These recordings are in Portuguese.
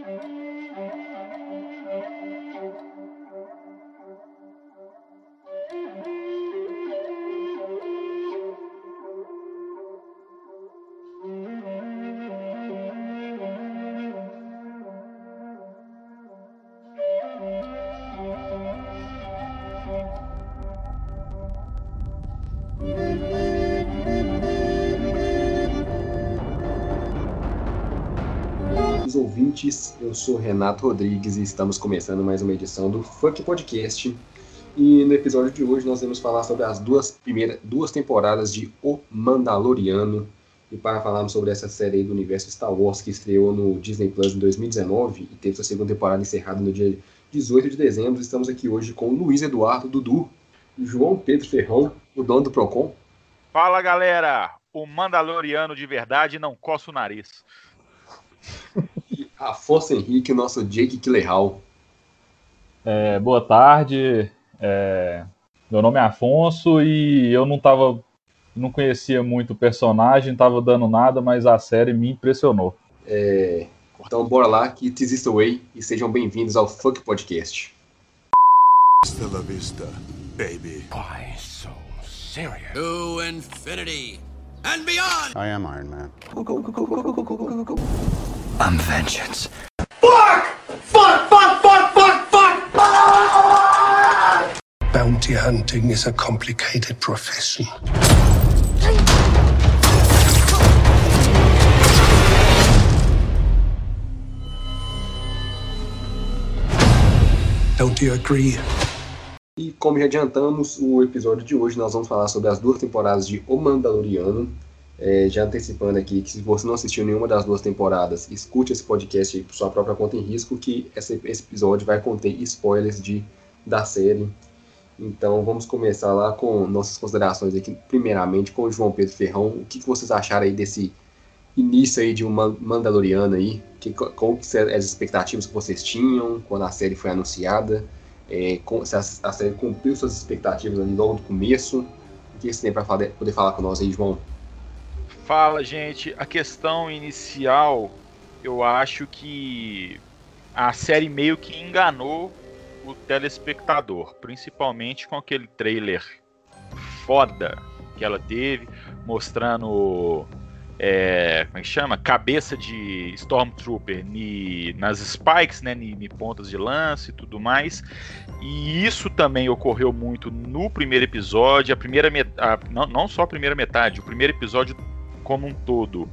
ouvintes, eu sou Renato Rodrigues e estamos começando mais uma edição do Funk Podcast. E no episódio de hoje nós vamos falar sobre as duas primeiras duas temporadas de O Mandaloriano. E para falarmos sobre essa série do universo Star Wars que estreou no Disney Plus em 2019 e teve sua segunda temporada encerrada no dia 18 de dezembro, estamos aqui hoje com Luiz Eduardo Dudu, João Pedro Ferrão, o dono do Procon. Fala galera! O Mandaloriano de verdade não coça o nariz. Afonso Henrique, o nosso Jake Killerhall. É, boa tarde. É, meu nome é Afonso e eu não tava. Não conhecia muito o personagem, tava dando nada, mas a série me impressionou. É, então bora lá, que it is the way, e sejam bem-vindos ao Funk Podcast. Hasta la vista, baby. Why so serious? To infinity and beyond! I am Iron Man. I'm vengeance. Fuck! Fuck, fuck, fuck, fuck, fuck! Bounty hunting is a complicated profession. Don't you agree? E como já adiantamos, o episódio de hoje nós vamos falar sobre as duas temporadas de O Mandaloriano, é, já antecipando aqui que se você não assistiu nenhuma das duas temporadas, escute esse podcast por sua própria conta em risco, que esse, esse episódio vai conter spoilers de, da série. Então vamos começar lá com nossas considerações aqui, primeiramente com o João Pedro Ferrão. O que, que vocês acharam aí desse início aí de um Mandaloriano aí? Que, qual que as expectativas que vocês tinham quando a série foi anunciada? É, com, se a, a, série cumpriu suas expectativas ali logo do começo? O que você tem para poder falar com nós aí, João? Fala, gente. A questão inicial, eu acho que a série meio que enganou o telespectador, principalmente com aquele trailer foda que ela teve, mostrando é, como é que chama? Cabeça de Stormtrooper ni, nas spikes, né? Ni, ni, pontas de lance e tudo mais. E isso também ocorreu muito no primeiro episódio. A primeira não, não só a primeira metade, o primeiro episódio como um todo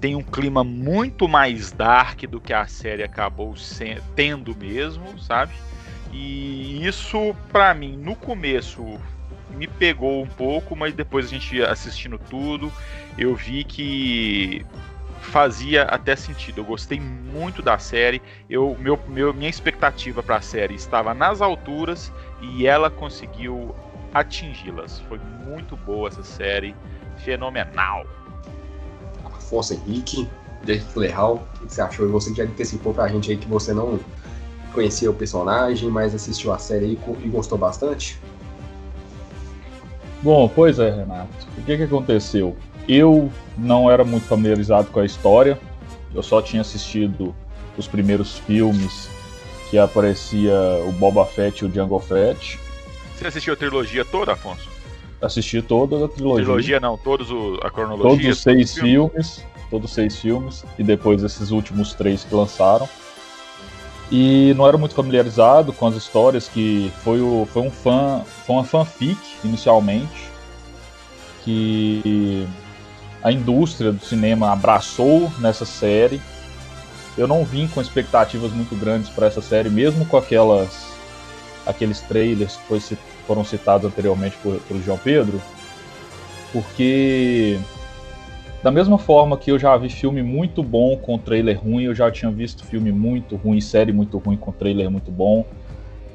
tem um clima muito mais dark do que a série acabou tendo mesmo, sabe? E isso, para mim, no começo me pegou um pouco, mas depois a gente assistindo tudo, eu vi que fazia até sentido. Eu gostei muito da série. Eu, meu, meu, minha expectativa para a série estava nas alturas e ela conseguiu atingi-las. Foi muito boa essa série, fenomenal. Afonso Henrique, Jake Gyllenhaal, o que você achou? E você já antecipou pra gente aí que você não conhecia o personagem, mas assistiu a série e gostou bastante? Bom, pois é, Renato. O que, que aconteceu? Eu não era muito familiarizado com a história, eu só tinha assistido os primeiros filmes que aparecia o Boba Fett e o Django Fett. Você assistiu a trilogia toda, Afonso? Assisti toda a trilogia. Trilogia não, todos o, a cronologia. Todos os seis filmes, todos os seis filmes, e depois esses últimos três que lançaram. E não era muito familiarizado com as histórias, que foi, o, foi um fã, foi uma fanfic inicialmente, que a indústria do cinema abraçou nessa série. Eu não vim com expectativas muito grandes para essa série, mesmo com aquelas aqueles trailers que foi foram citados anteriormente por, por João Pedro, porque da mesma forma que eu já vi filme muito bom com trailer ruim, eu já tinha visto filme muito ruim, série muito ruim com trailer muito bom.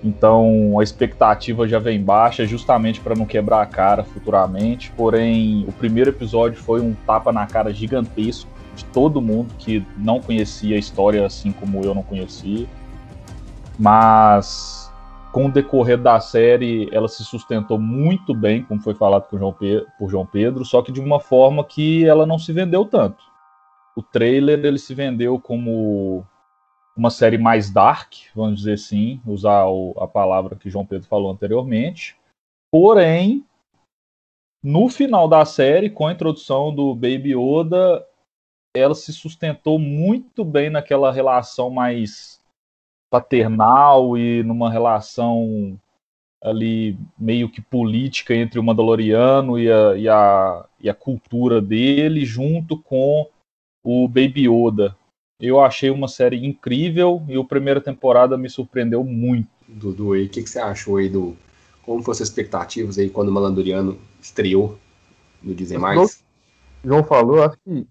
Então a expectativa já vem baixa, justamente para não quebrar a cara futuramente. Porém, o primeiro episódio foi um tapa na cara gigantesco de todo mundo que não conhecia a história assim como eu não conhecia. Mas com o decorrer da série, ela se sustentou muito bem, como foi falado por João, Pedro, por João Pedro, só que de uma forma que ela não se vendeu tanto. O trailer ele se vendeu como uma série mais dark, vamos dizer assim, usar o, a palavra que João Pedro falou anteriormente. Porém, no final da série, com a introdução do Baby Yoda, ela se sustentou muito bem naquela relação mais paternal e numa relação ali meio que política entre o Mandaloriano e a, e a, e a cultura dele, junto com o Baby Yoda. Eu achei uma série incrível e a primeira temporada me surpreendeu muito. Dudu, e o que, que você achou aí do. Como foram as expectativas aí quando o Malandoriano estreou no Disney Mais? João falou, acho que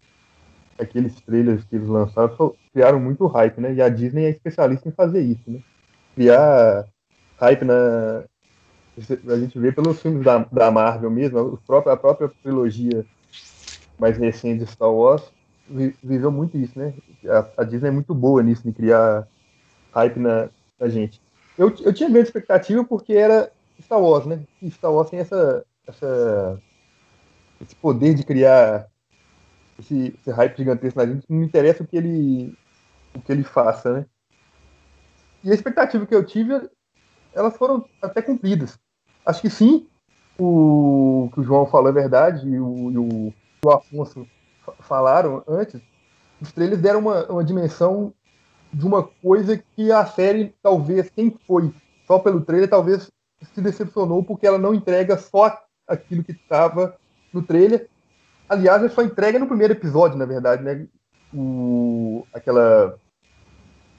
aqueles trailers que eles lançaram criaram muito hype, né? E a Disney é especialista em fazer isso, né? Criar hype na. A gente vê pelos filmes da, da Marvel mesmo, a própria trilogia mais recente de Star Wars viveu muito isso, né? A, a, Disney é muito boa nisso, de criar hype na, na gente. Eu, eu tinha grande expectativa porque era Star Wars, né? E Star Wars tem essa, essa, esse poder de criar esse, esse hype gigantesco na gente, não interessa o que ele, o que ele faça, né? E a expectativa que eu tive, elas foram até cumpridas. Acho que sim, o que o João falou é verdade, e o, e o, o Afonso falaram antes, os trailers deram uma, uma dimensão de uma coisa que a série, talvez, quem foi só pelo trailer, talvez se decepcionou porque ela não entrega só aquilo que estava no trailer. Aliás, ela só entrega no primeiro episódio, na verdade, né? O, aquela,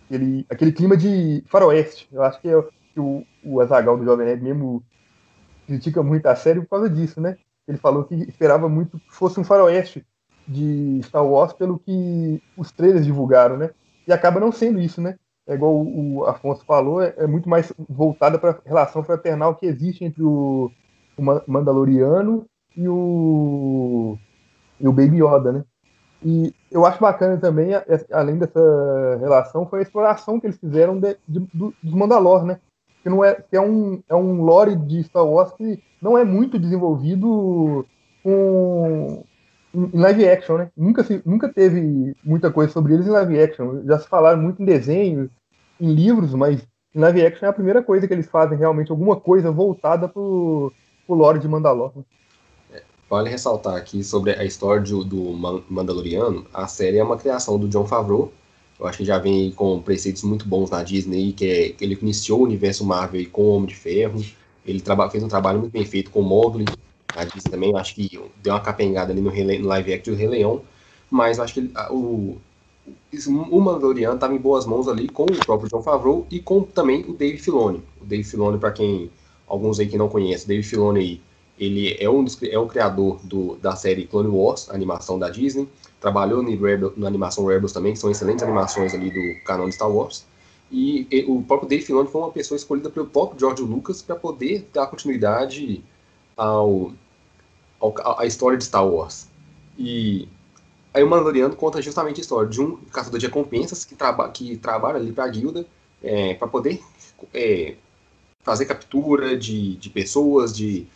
aquele, aquele clima de faroeste. Eu acho que, é, que o, o Azagal do Jovem Nerd mesmo critica muito a série por causa disso, né? Ele falou que esperava muito que fosse um faroeste de Star Wars pelo que os trailers divulgaram, né? E acaba não sendo isso, né? É igual o Afonso falou, é, é muito mais voltada para a relação fraternal que existe entre o, o Mandaloriano e o, e o Baby Yoda, né? E eu acho bacana também, além dessa relação, foi a exploração que eles fizeram de, de, dos Mandalor, né? Que, não é, que é, um, é um lore de Star Wars que não é muito desenvolvido com, em live action, né? Nunca, se, nunca teve muita coisa sobre eles em live action. Já se falaram muito em desenho, em livros, mas em live action é a primeira coisa que eles fazem realmente, alguma coisa voltada pro, pro lore de Mandalor. Né? Vale ressaltar aqui sobre a história do, Mandaloriano, a série é uma criação do John Favreau, eu acho que já vem com preceitos muito bons na Disney, que é ele iniciou o universo Marvel com o Homem de Ferro, ele fez um trabalho muito bem feito com Mowgli, a Disney também, acho que deu uma capengada ali no, no live action do Rei Leão, mas acho que o, o Mandaloriano estava em boas mãos ali com o próprio John Favreau e com também o Dave Filoni. O Dave Filoni, para quem alguns aí que não conhecem, Dave Filoni ele é um é o criador do, da série Clone Wars, animação da Disney. Trabalhou no Rebel, na animação Rebels também, que são excelentes animações ali do canon de Star Wars. E, e o próprio Dave Filoni foi uma pessoa escolhida pelo próprio George Lucas para poder dar continuidade ao, ao, a história de Star Wars. E aí o Mandaloriano conta justamente a história de um caçador de recompensas que, traba, que trabalha ali para a guilda é, para poder é, fazer captura de, de pessoas, de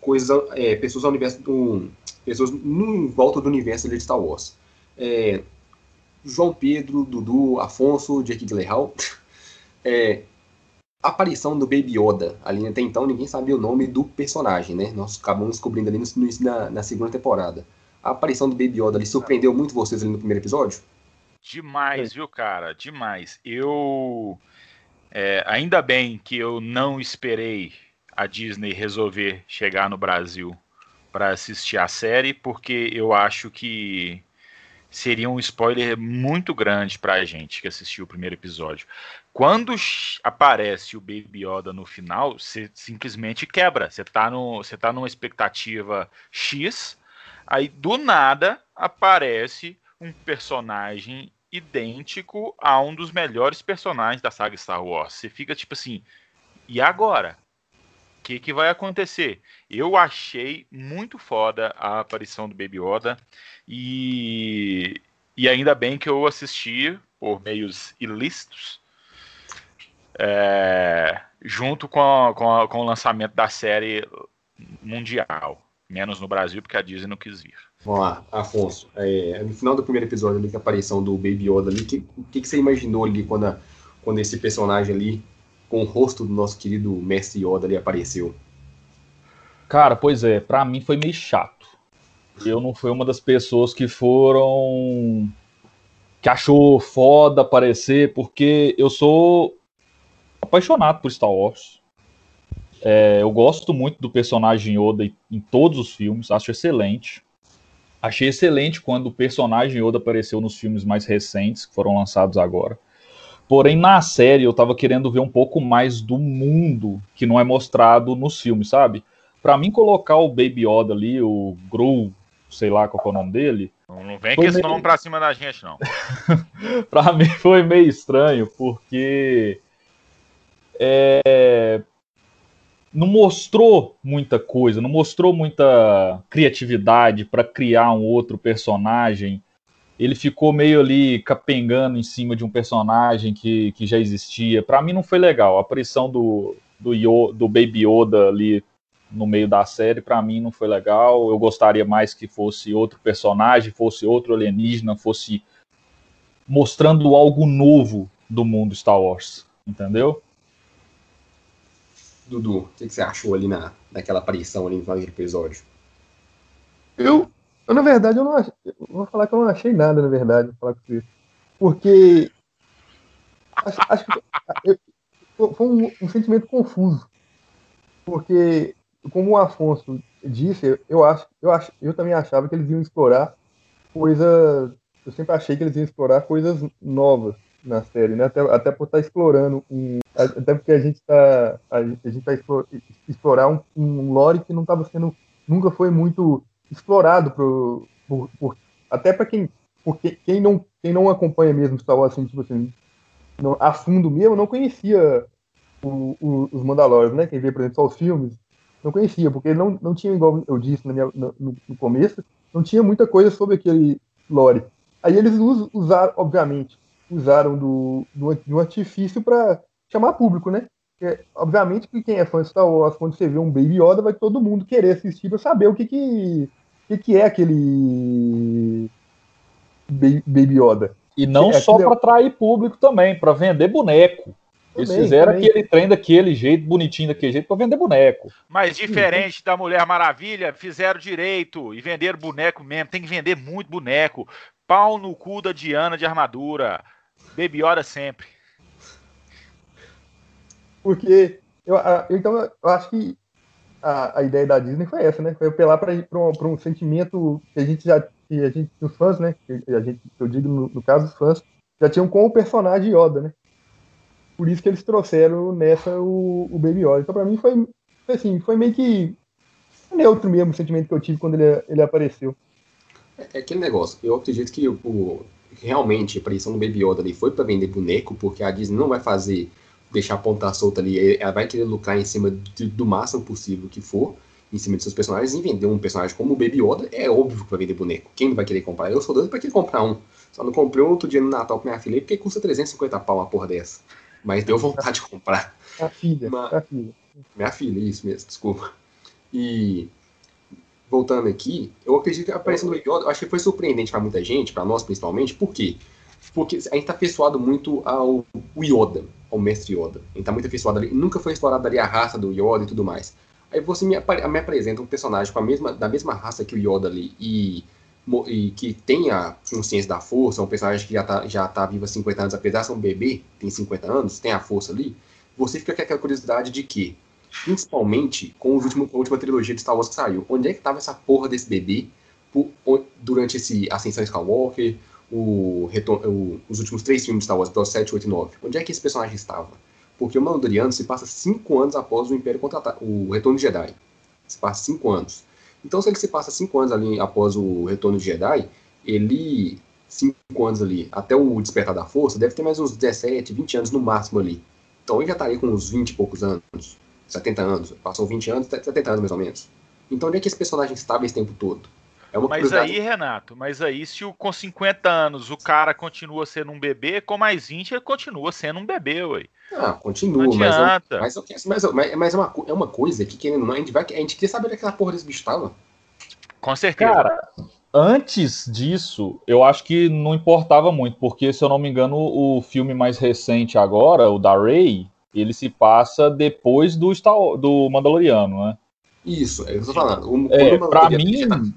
coisas, é, pessoas ao universo do, pessoas no em volta do universo de Star Wars. É, João Pedro, Dudu, Afonso, Jake Gyllenhaal, é, a aparição do Baby Yoda, ali até então ninguém sabia o nome do personagem, né? Nós acabamos descobrindo ali no, no, na, na, segunda temporada. A aparição do Baby Yoda ali surpreendeu muito vocês ali no primeiro episódio? Demais, viu, cara? Demais. Eu. É, ainda bem que eu não esperei a Disney resolver chegar no Brasil para assistir a série, porque eu acho que seria um spoiler muito grande para a gente que assistiu o primeiro episódio. Quando aparece o Baby Yoda no final, você simplesmente quebra. Você tá, no, você tá numa expectativa X, aí do nada aparece um personagem idêntico a um dos melhores personagens da saga Star Wars. Você fica tipo assim, e agora? Que, que vai acontecer? Eu achei muito foda a aparição do Baby Yoda e, e ainda bem que eu assisti por meios ilícitos é, junto com, a, com, a, com o lançamento da série mundial. Menos no Brasil, porque a Disney não quis vir. Vamos lá, Afonso. É, no final do primeiro episódio ali, que a aparição do Baby Yoda ali, que- o que, que você imaginou ali quando, a- quando esse personagem ali, com o rosto do nosso querido Mestre Yoda ali, apareceu? Cara, pois é, pra mim foi meio chato. Eu não fui uma das pessoas que foram. que achou foda aparecer, porque eu sou apaixonado por Star Wars. É, eu gosto muito do personagem Yoda em todos os filmes, acho excelente. Achei excelente quando o personagem Yoda apareceu nos filmes mais recentes, que foram lançados agora. Porém, na série, eu tava querendo ver um pouco mais do mundo que não é mostrado nos filmes, sabe? Pra mim, colocar o Baby Yoda ali, o Gru, sei lá qual é o nome dele, Não, vem com esse meio- nome pra cima da gente, não. pra mim foi meio estranho, porque é, não mostrou muita coisa, não mostrou muita criatividade pra criar um outro personagem. Ele ficou meio ali capengando em cima de um personagem que, que já existia. Pra mim não foi legal. A aparição do, do, Yo- do Baby Yoda ali no meio da série, pra mim não foi legal. Eu gostaria mais que fosse outro personagem, fosse outro alienígena, fosse mostrando algo novo do mundo Star Wars, entendeu? Dudu, o que, que você achou ali na, naquela aparição ali no final do episódio? Eu, eu, na verdade, eu não achei, eu vou falar que eu não achei nada, na verdade, vou falar com você. Porque acho, acho que eu- foi um, um sentimento confuso. Porque, como o Afonso disse, eu acho, eu acho, eu também achava que eles iam explorar coisas. Eu sempre achei que eles iam explorar coisas novas na série, né? Até, até por estar explorando um. Até porque a gente está a gente vai explor- explorar um, um lore que não estava sendo. Nunca foi muito explorado pro, por, por- até para quem, porque quem não, quem não acompanha mesmo Star Wars, assim, tipo assim, não, a fundo mesmo, não conhecia o- o- os Mandalorians, né? Quem vê, por exemplo, só os filmes, não conhecia, porque não, não tinha, igual eu disse minha- no, no- começo, não tinha muita coisa sobre aquele lore. Aí eles us- usaram, obviamente, usaram do, do, do artifício para chamar público, né? Obviamente que quem é fã de Star Wars, quando você vê um Baby Yoda, vai todo mundo querer assistir para saber o que que, que que é aquele Ba- Baby Yoda. E não É, só aquilo é- para atrair público também, para vender boneco. Eles Também, fizeram também. aquele trem daquele jeito, bonitinho daquele jeito, para vender boneco. Mas diferente da Mulher Maravilha, fizeram direito e venderam boneco mesmo. Tem que vender muito boneco. Pau no cu da Diana de armadura. Baby Yoda sempre. Porque eu, então eu acho que a, a ideia da Disney foi essa, né? Foi apelar para um, um sentimento que a gente já que a gente os fãs, né? Que a gente, eu digo no, no caso os fãs já tinham com o personagem Yoda, né? Por isso que eles trouxeram nessa o, o Baby Yoda. Então para mim foi assim, foi meio que neutro mesmo o sentimento que eu tive quando ele, ele apareceu. É aquele negócio, eu acredito que o- realmente a aparição do Baby Yoda ali foi para vender boneco, porque a Disney não vai fazer, deixar a ponta solta ali, ela vai querer lucrar em cima de- do máximo possível que for, em cima de seus personagens, e vender um personagem como o Baby Yoda, é óbvio que vai vender boneco. Quem não vai querer comprar? Eu sou doido pra querer comprar um. Só não comprei um outro dia no Natal com minha filha, porque custa 350 pau uma porra dessa. Mas deu vontade de comprar. A filha, Mas- a filha. Minha filha, isso mesmo, desculpa. E voltando aqui, eu acredito que a aparição do Baby Yoda, acho que foi surpreendente para muita gente, para nós principalmente, por quê? Porque a gente tá afeiçoado muito ao Yoda, ao mestre Yoda. A gente tá muito afeiçoado ali, nunca foi explorada ali a raça do Yoda e tudo mais. Aí você me, me apresenta um personagem com a mesma, da mesma raça que o Yoda ali e, e que tem a consciência da força, um personagem que já tá, já tá vivo há 50 anos, apesar de ser um bebê, tem 50 anos, tem a força ali, você fica com aquela curiosidade de que principalmente com, com a última trilogia de Star Wars que saiu. Onde é que tava essa porra desse bebê por- durante esse Ascensão Skywalker, o, o- os últimos três filmes de Star Wars, episódio 7, 8 e 9? Onde é que esse personagem estava? Porque o Mandaloriano se passa cinco anos após o Império contra o Retorno de Jedi. Se passa cinco anos. Então, se ele se passa cinco anos ali após o Retorno de Jedi, ele, cinco anos ali, até o Despertar da Força, deve ter mais uns 17, 20 anos no máximo ali. Então, ele já estaria com uns 20 e poucos anos. 70 anos, passou 20 anos, 70 anos mais ou menos. Então onde é que esse personagem estava esse tempo todo? É uma Mas aí, Renato, mas aí se o, com 50 anos o cara continua sendo um bebê, com mais 20 ele continua sendo um bebê, ué. Ah, continua, Não mas, eu- adianta. mas, eu quero- mas, mas, mas é, uma, é uma coisa que, querendo não, a gente, vai, a gente quer saber onde aquela porra desse bicho tava. Com certeza. Cara, antes disso, eu acho que não importava muito, porque se eu não me engano, o filme mais recente agora, o da Rey, ele se passa depois do, do Mandaloriano, né? Isso, é o que eu tô falando. O, É, pra mim,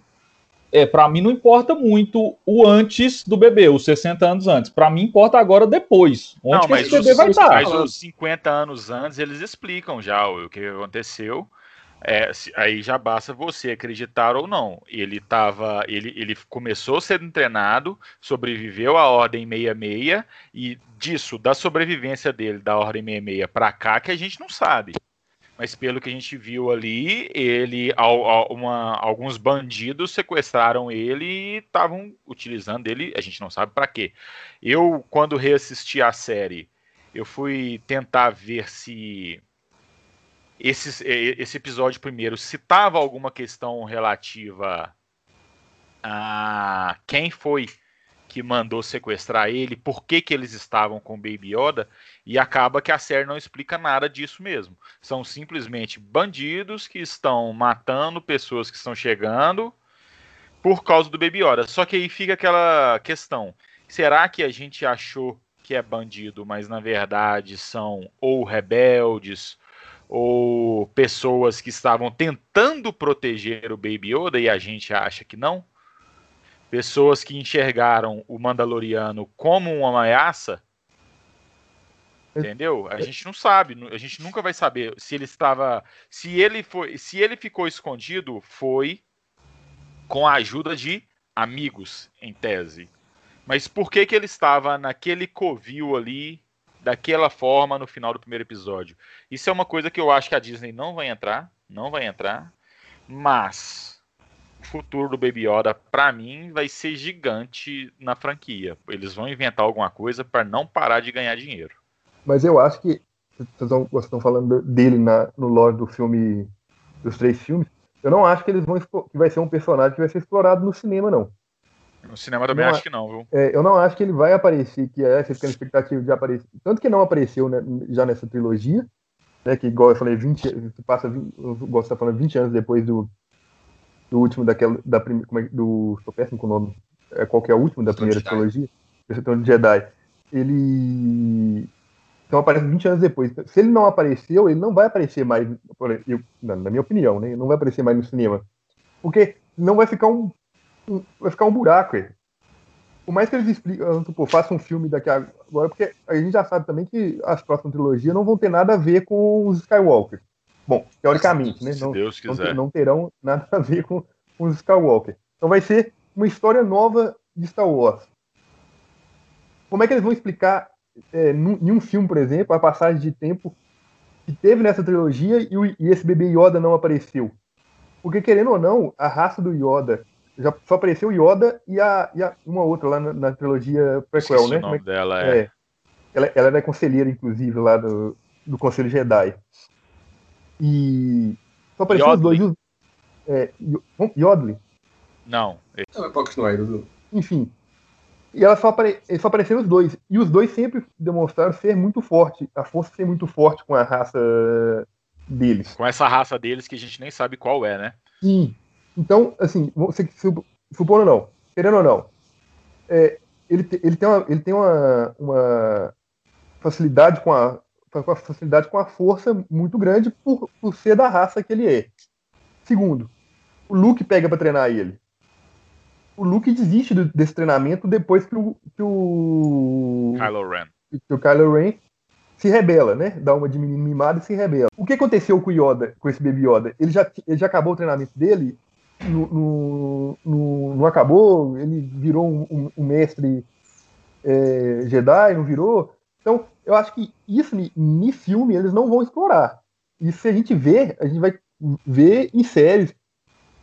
é, para mim não importa muito o antes do bebê, os 60 anos antes. Pra mim importa agora depois. Onde Não, que mas esse bebê os, vai estar? mas os 50 anos antes eles explicam já o que aconteceu. É, aí já basta você acreditar ou não. Ele tava, ele, ele começou sendo treinado, sobreviveu à Ordem 66 e disso, da sobrevivência dele da Ordem 66 pra cá, que a gente não sabe. Mas pelo que a gente viu ali, ele, uma- alguns bandidos sequestraram ele e estavam utilizando ele. A gente não sabe pra quê. Eu, quando reassisti a série, eu fui tentar ver se esse, esse episódio primeiro citava alguma questão relativa a quem foi que mandou sequestrar ele, por que, que eles estavam com o Baby Yoda, e acaba que a série não explica nada disso mesmo. São simplesmente bandidos que estão matando pessoas que estão chegando por causa do Baby Yoda. Só que aí fica aquela questão: será que a gente achou que é bandido, mas na verdade são ou rebeldes ou pessoas que estavam tentando proteger o Baby Yoda e a gente acha que não? Pessoas que enxergaram o Mandaloriano como uma ameaça? Entendeu? A gente não sabe, a gente nunca vai saber se ele estava, se ele foi, se ele ficou escondido, foi com a ajuda de amigos, em tese. Mas por que que ele estava naquele covil ali, daquela forma no final do primeiro episódio? Isso é uma coisa que eu acho que a Disney não vai entrar, não vai entrar, mas o futuro do Baby Yoda, pra mim, vai ser gigante na franquia. Eles vão inventar alguma coisa para não parar de ganhar dinheiro. Mas eu acho que vocês estão, vocês estão falando dele na, no lore do filme, dos três filmes. Eu não acho que eles vão que vai ser um personagem que vai ser explorado no cinema, não. No cinema também Não acho que não, viu? É, eu não acho que ele vai aparecer, que é, você na expectativa de aparecer. Tanto que não apareceu né, já nessa trilogia, né, que igual eu falei, 20, se passa, 20, eu gosto de estar falando 20 anos depois do, do último daquela, da primeira, como é, do, estou péssimo com o nome, é, qual que é o último da primeira trilogia? Retorno de Jedi. Ele, então aparece 20 anos depois. Se ele não apareceu, ele não vai aparecer mais, eu- na, minha opinião, né, ele não vai aparecer mais no cinema. Porque não vai ficar um, um- vai ficar um buraco, aí. Por mais que eles explicam, pô, façam um filme daqui a agora, porque a gente já sabe também que as próximas trilogias não vão ter nada a ver com os Skywalker. Bom, teoricamente, né? Se Não, Deus quiser. não terão nada a ver com, com os Skywalker. Então vai ser uma história nova de Star Wars. Como é que eles vão explicar é, em um filme, por exemplo, a passagem de tempo que teve nessa trilogia e, o- e esse bebê Yoda não apareceu? Porque, querendo ou não, a raça do Yoda já só apareceu o Yoda e, a, e a- uma outra lá na, na trilogia prequel, Esqueci né? o é nome dela, é. é. Ela, ela era conselheira, inclusive, lá do, do Conselho Jedi. E só apareceu os dois. É, Yo- Yodli, Não, Não, mas pode continuar aí, Dudu. enfim. E ela só, apare, eles só apareceram os dois. E os dois sempre demonstraram ser muito forte, a força ser muito forte com a raça deles. com essa raça deles que a gente nem sabe qual é, né? Sim. Então, assim, você, sup- supondo ou não, querendo ou não, é, ele, ele tem, uma, ele tem uma, uma facilidade com a com a facilidade com a força muito grande por, por ser da raça que ele é. Segundo, o Luke pega para treinar ele. O Luke desiste do- desse treinamento depois que o, que o Kylo Ren. que o Kylo Ren se rebela, né? Dá uma de menino mimado e se rebela. O que aconteceu com o Yoda, com esse Baby Yoda? Ele já, ele já acabou o treinamento dele, no, não acabou, ele virou um, um- um mestre é, Jedi, não virou? Então, eu acho que isso em filme eles não vão explorar. E se a gente ver, a gente vai ver em séries.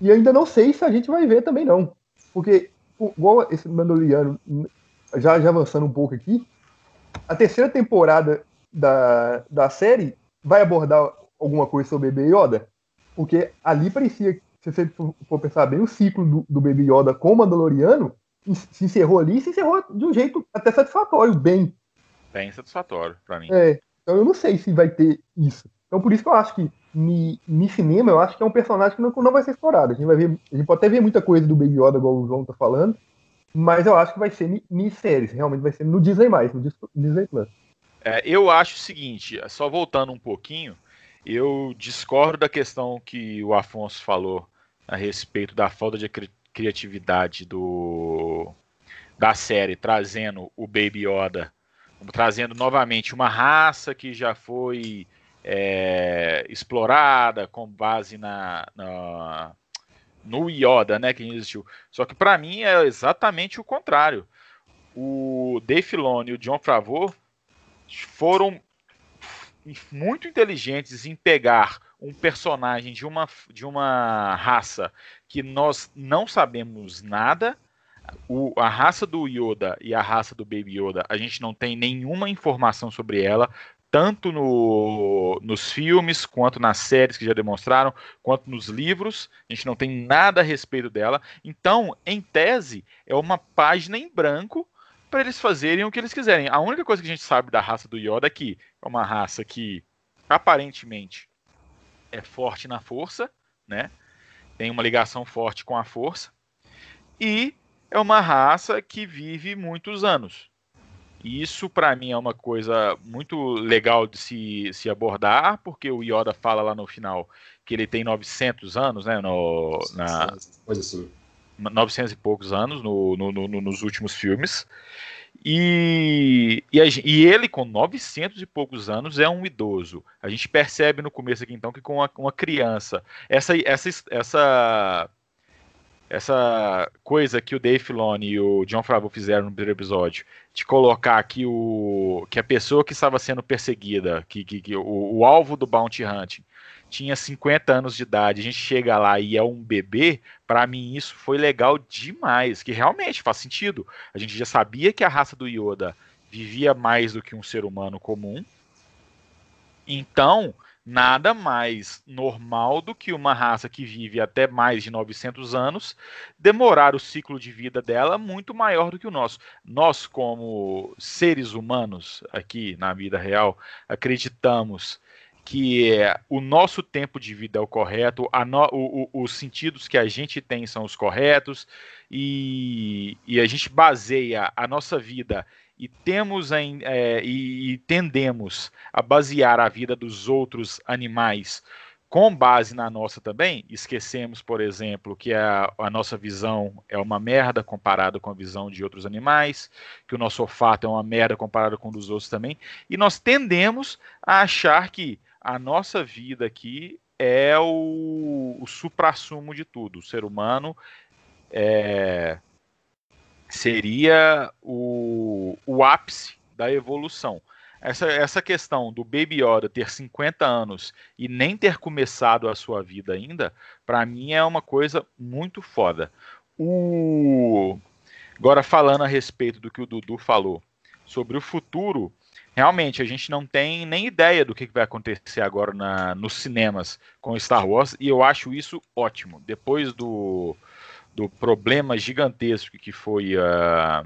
E ainda não sei se a gente vai ver também não. Porque, igual esse Mandaloriano, já, já avançando um pouco aqui, a terceira temporada da, da série vai abordar alguma coisa sobre o Baby Yoda? Porque ali parecia, se você for pensar bem, o ciclo do, do Baby Yoda com o Mandaloriano se encerrou ali e se encerrou de um jeito até satisfatório, bem. Bem satisfatório pra mim. É, então eu não sei se vai ter isso. Então por isso que eu acho que no cinema eu acho que é um personagem que não, não vai ser explorado. A gente vai ver, a gente pode até ver muita coisa do Baby Yoda, igual o João tá falando, mas eu acho que vai ser minisséries, realmente vai ser no Disney+, no Disney Plus. É, eu acho o seguinte, só voltando um pouquinho, eu discordo da questão que o Afonso falou a respeito da falta de cri criatividade do da série, trazendo o Baby Yoda, trazendo novamente uma raça que já foi é, explorada com base na, na, no Yoda, né, que existiu. Só que para mim é exatamente o contrário. O Dave Filoni e o John Favreau foram muito inteligentes em pegar um personagem de uma, de uma raça que nós não sabemos nada. O, a raça do Yoda e a raça do Baby Yoda, a gente não tem nenhuma informação sobre ela tanto no, nos filmes, quanto nas séries que já demonstraram, quanto nos livros. A gente não tem nada a respeito dela. Então, em tese, é uma página em branco para eles fazerem o que eles quiserem. A única coisa que a gente sabe da raça do Yoda é que é uma raça que aparentemente é forte na força, né? Tem uma ligação forte com a força. E é uma raça que vive muitos anos. E isso, para mim, é uma coisa muito legal de se, se abordar, porque o Yoda fala lá no final que ele tem 900 anos, né? No, na, coisa assim. 900 e poucos anos no, no, no, nos últimos filmes. E, e, a, e, ele, com 900 e poucos anos, é um idoso. A gente percebe no começo aqui, então, que com uma, uma criança, essa, essa, essa essa coisa que o Dave Filoni e o John Favreau fizeram no primeiro episódio, de colocar que o que a pessoa que estava sendo perseguida, que, que, que o, o, alvo do bounty hunting tinha 50 anos de idade, a gente chega lá e é um bebê, para mim isso foi legal demais, que realmente faz sentido. A gente já sabia que a raça do Yoda vivia mais do que um ser humano comum. Então, nada mais normal do que uma raça que vive até mais de 900 anos demorar o ciclo de vida dela muito maior do que o nosso. Nós, como seres humanos aqui na vida real, acreditamos que o nosso tempo de vida é o correto, no, o, o, os sentidos que a gente tem são os corretos, e, e a gente baseia a nossa vida e temos em, é, e, e tendemos a basear a vida dos outros animais com base na nossa também, esquecemos, por exemplo, que a, a, nossa visão é uma merda comparada com a visão de outros animais, que o nosso olfato é uma merda comparado com o dos outros também, e nós tendemos a achar que a nossa vida aqui é o, o suprassumo de tudo. O ser humano é, seria o, o ápice da evolução. Essa, essa questão do Baby Yoda ter 50 anos e nem ter começado a sua vida ainda, para mim é uma coisa muito foda. O... Agora, falando a respeito do que o Dudu falou sobre o futuro, realmente a gente não tem nem ideia do que vai acontecer agora na, nos cinemas com Star Wars, e eu acho isso ótimo. Depois do, do problema gigantesco que foi a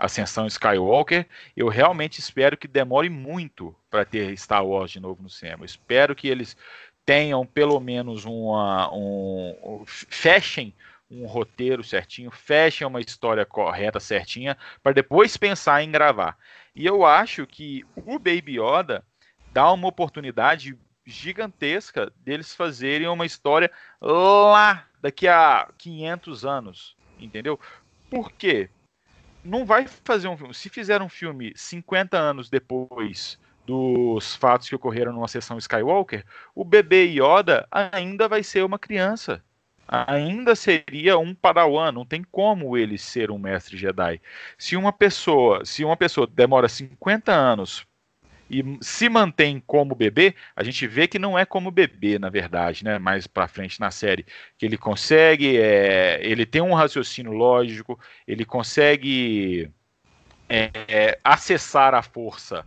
Ascensão Skywalker, eu realmente espero que demore muito para ter Star Wars de novo no cinema. espero que eles tenham pelo menos uma, um, um fechem um roteiro certinho, fechem uma história correta, certinha, para depois pensar em gravar. E eu acho que o Baby Yoda dá uma oportunidade gigantesca deles fazerem uma história lá daqui a 500 anos, entendeu? Por quê? Não vai fazer um filme. Se fizer um filme 50 anos depois dos fatos que ocorreram numa sessão Skywalker, o bebê Yoda ainda vai ser uma criança. Ainda seria um padawan, não tem como ele ser um mestre Jedi. Se uma pessoa, se uma pessoa demora 50 anos e se mantém como bebê, a gente vê que não é como bebê, na verdade, né? Mais para frente na série, que ele consegue, é, ele tem um raciocínio lógico, ele consegue é, é, acessar a força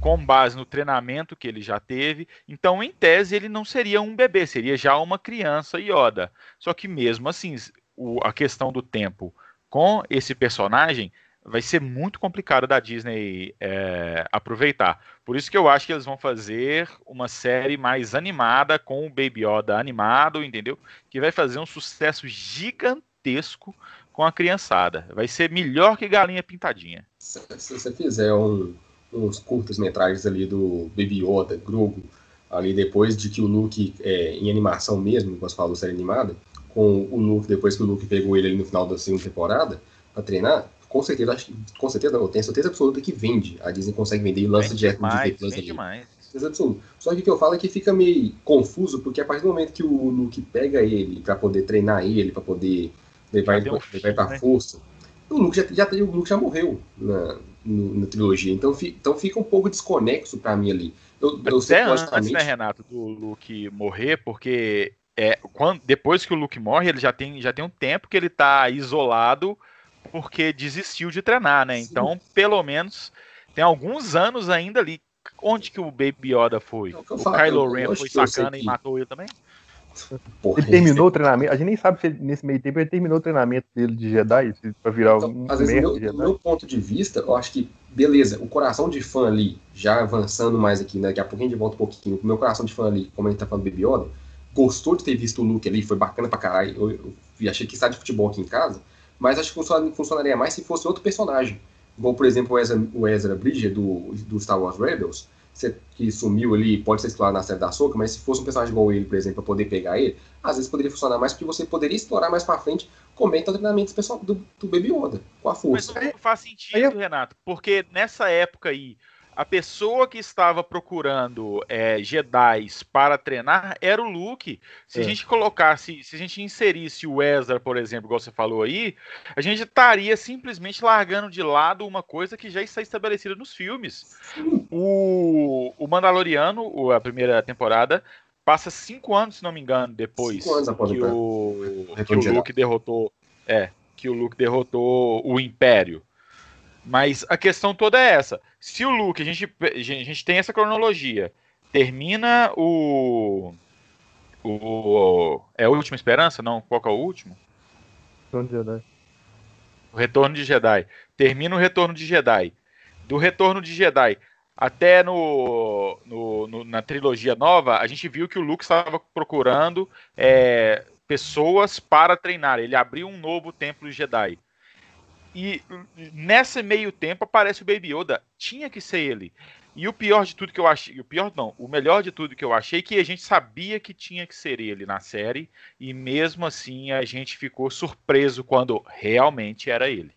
com base no treinamento que ele já teve. Então, em tese, ele não seria um bebê, seria já uma criança Yoda. Só que mesmo assim, o, a questão do tempo com esse personagem vai ser muito complicado da Disney é, aproveitar. Por isso que eu acho que eles vão fazer uma série mais animada com o Baby Yoda animado, entendeu? Que vai fazer um sucesso gigantesco com a criançada. Vai ser melhor que Galinha Pintadinha. Se, você fizer um, uns curtas metragens ali do Baby Yoda, Grogu, ali depois de que o Luke, é, em animação mesmo, como você falou, série animada, com o Luke, depois que o Luke pegou ele ali no final da segunda temporada, para treinar, com certeza, acho que, com certeza não, eu tenho certeza absoluta que vende. A Disney consegue vender e lança direto no Disney Plus ali. Demais. Certeza absoluta. Só que o que eu falo é que fica meio confuso, porque a partir do momento que o Luke pega ele para poder treinar ele, para poder levar ele, um levar pra né? força, o Luke já, já, o Luke já morreu na, no, na trilogia. Então, fi, então fica um pouco desconexo para mim ali. Eu, eu sei, Até antes, né, Renato, do Luke morrer, porque é, quando, depois que o Luke morre, ele já tem, já tem um tempo que ele tá isolado porque desistiu de treinar, né? Sim. Então, pelo menos, tem alguns anos ainda ali. Onde que o Baby Yoda foi? É o, o Kylo Ren foi sacana e matou ele também? Porra, ele terminou o treinamento. A gente nem sabe se ele, nesse meio tempo ele terminou o treinamento dele de Jedi para virar então, um às vezes, meu, do meu ponto de vista, eu acho que beleza, o coração de fã ali, já avançando mais aqui, né, daqui a pouquinho a gente volta um pouquinho, o meu coração de fã ali, como a gente tá falando do Baby Yoda, gostou de ter visto o Luke ali, foi bacana pra caralho. Eu, eu achei que está de futebol aqui em casa, mas acho que funcionaria mais se fosse outro personagem. Igual, por exemplo, o Ezra, o Ezra Bridger do, do Star Wars Rebels, que sumiu ali, pode ser explorado na série da Soca, mas se fosse um personagem igual ele, por exemplo, para poder pegar ele, às vezes poderia funcionar mais, porque você poderia explorar mais para frente como é tá o treinamento do, do Baby Yoda, com a força. Mas não faz sentido, Renato, porque nessa época aí, a pessoa que estava procurando é, Jedi para treinar era o Luke. Se é. a gente colocasse, se a gente inserisse o Ezra, por exemplo, igual você falou aí, a gente estaria simplesmente largando de lado uma coisa que já está estabelecida nos filmes. O, o Mandaloriano, a primeira temporada, passa cinco anos, se não me engano, depois que o, que o Luke derrotou. É, que o Luke derrotou o Império. Mas a questão toda é essa. Se o Luke, a gente, a gente tem essa cronologia, termina o. O. É a última esperança? Não? Qual que é o último? Retorno de Jedi. O Retorno de Jedi. Termina o Retorno de Jedi. Do Retorno de Jedi até no, no, no, na trilogia nova, a gente viu que o Luke estava procurando é, pessoas para treinar. Ele abriu um novo templo Jedi. E nesse meio tempo aparece o Baby Yoda. Tinha que ser ele. E o pior de tudo que eu achei. O pior não, o melhor de tudo que eu achei que a gente sabia que tinha que ser ele na série. E mesmo assim a gente ficou surpreso quando realmente era ele.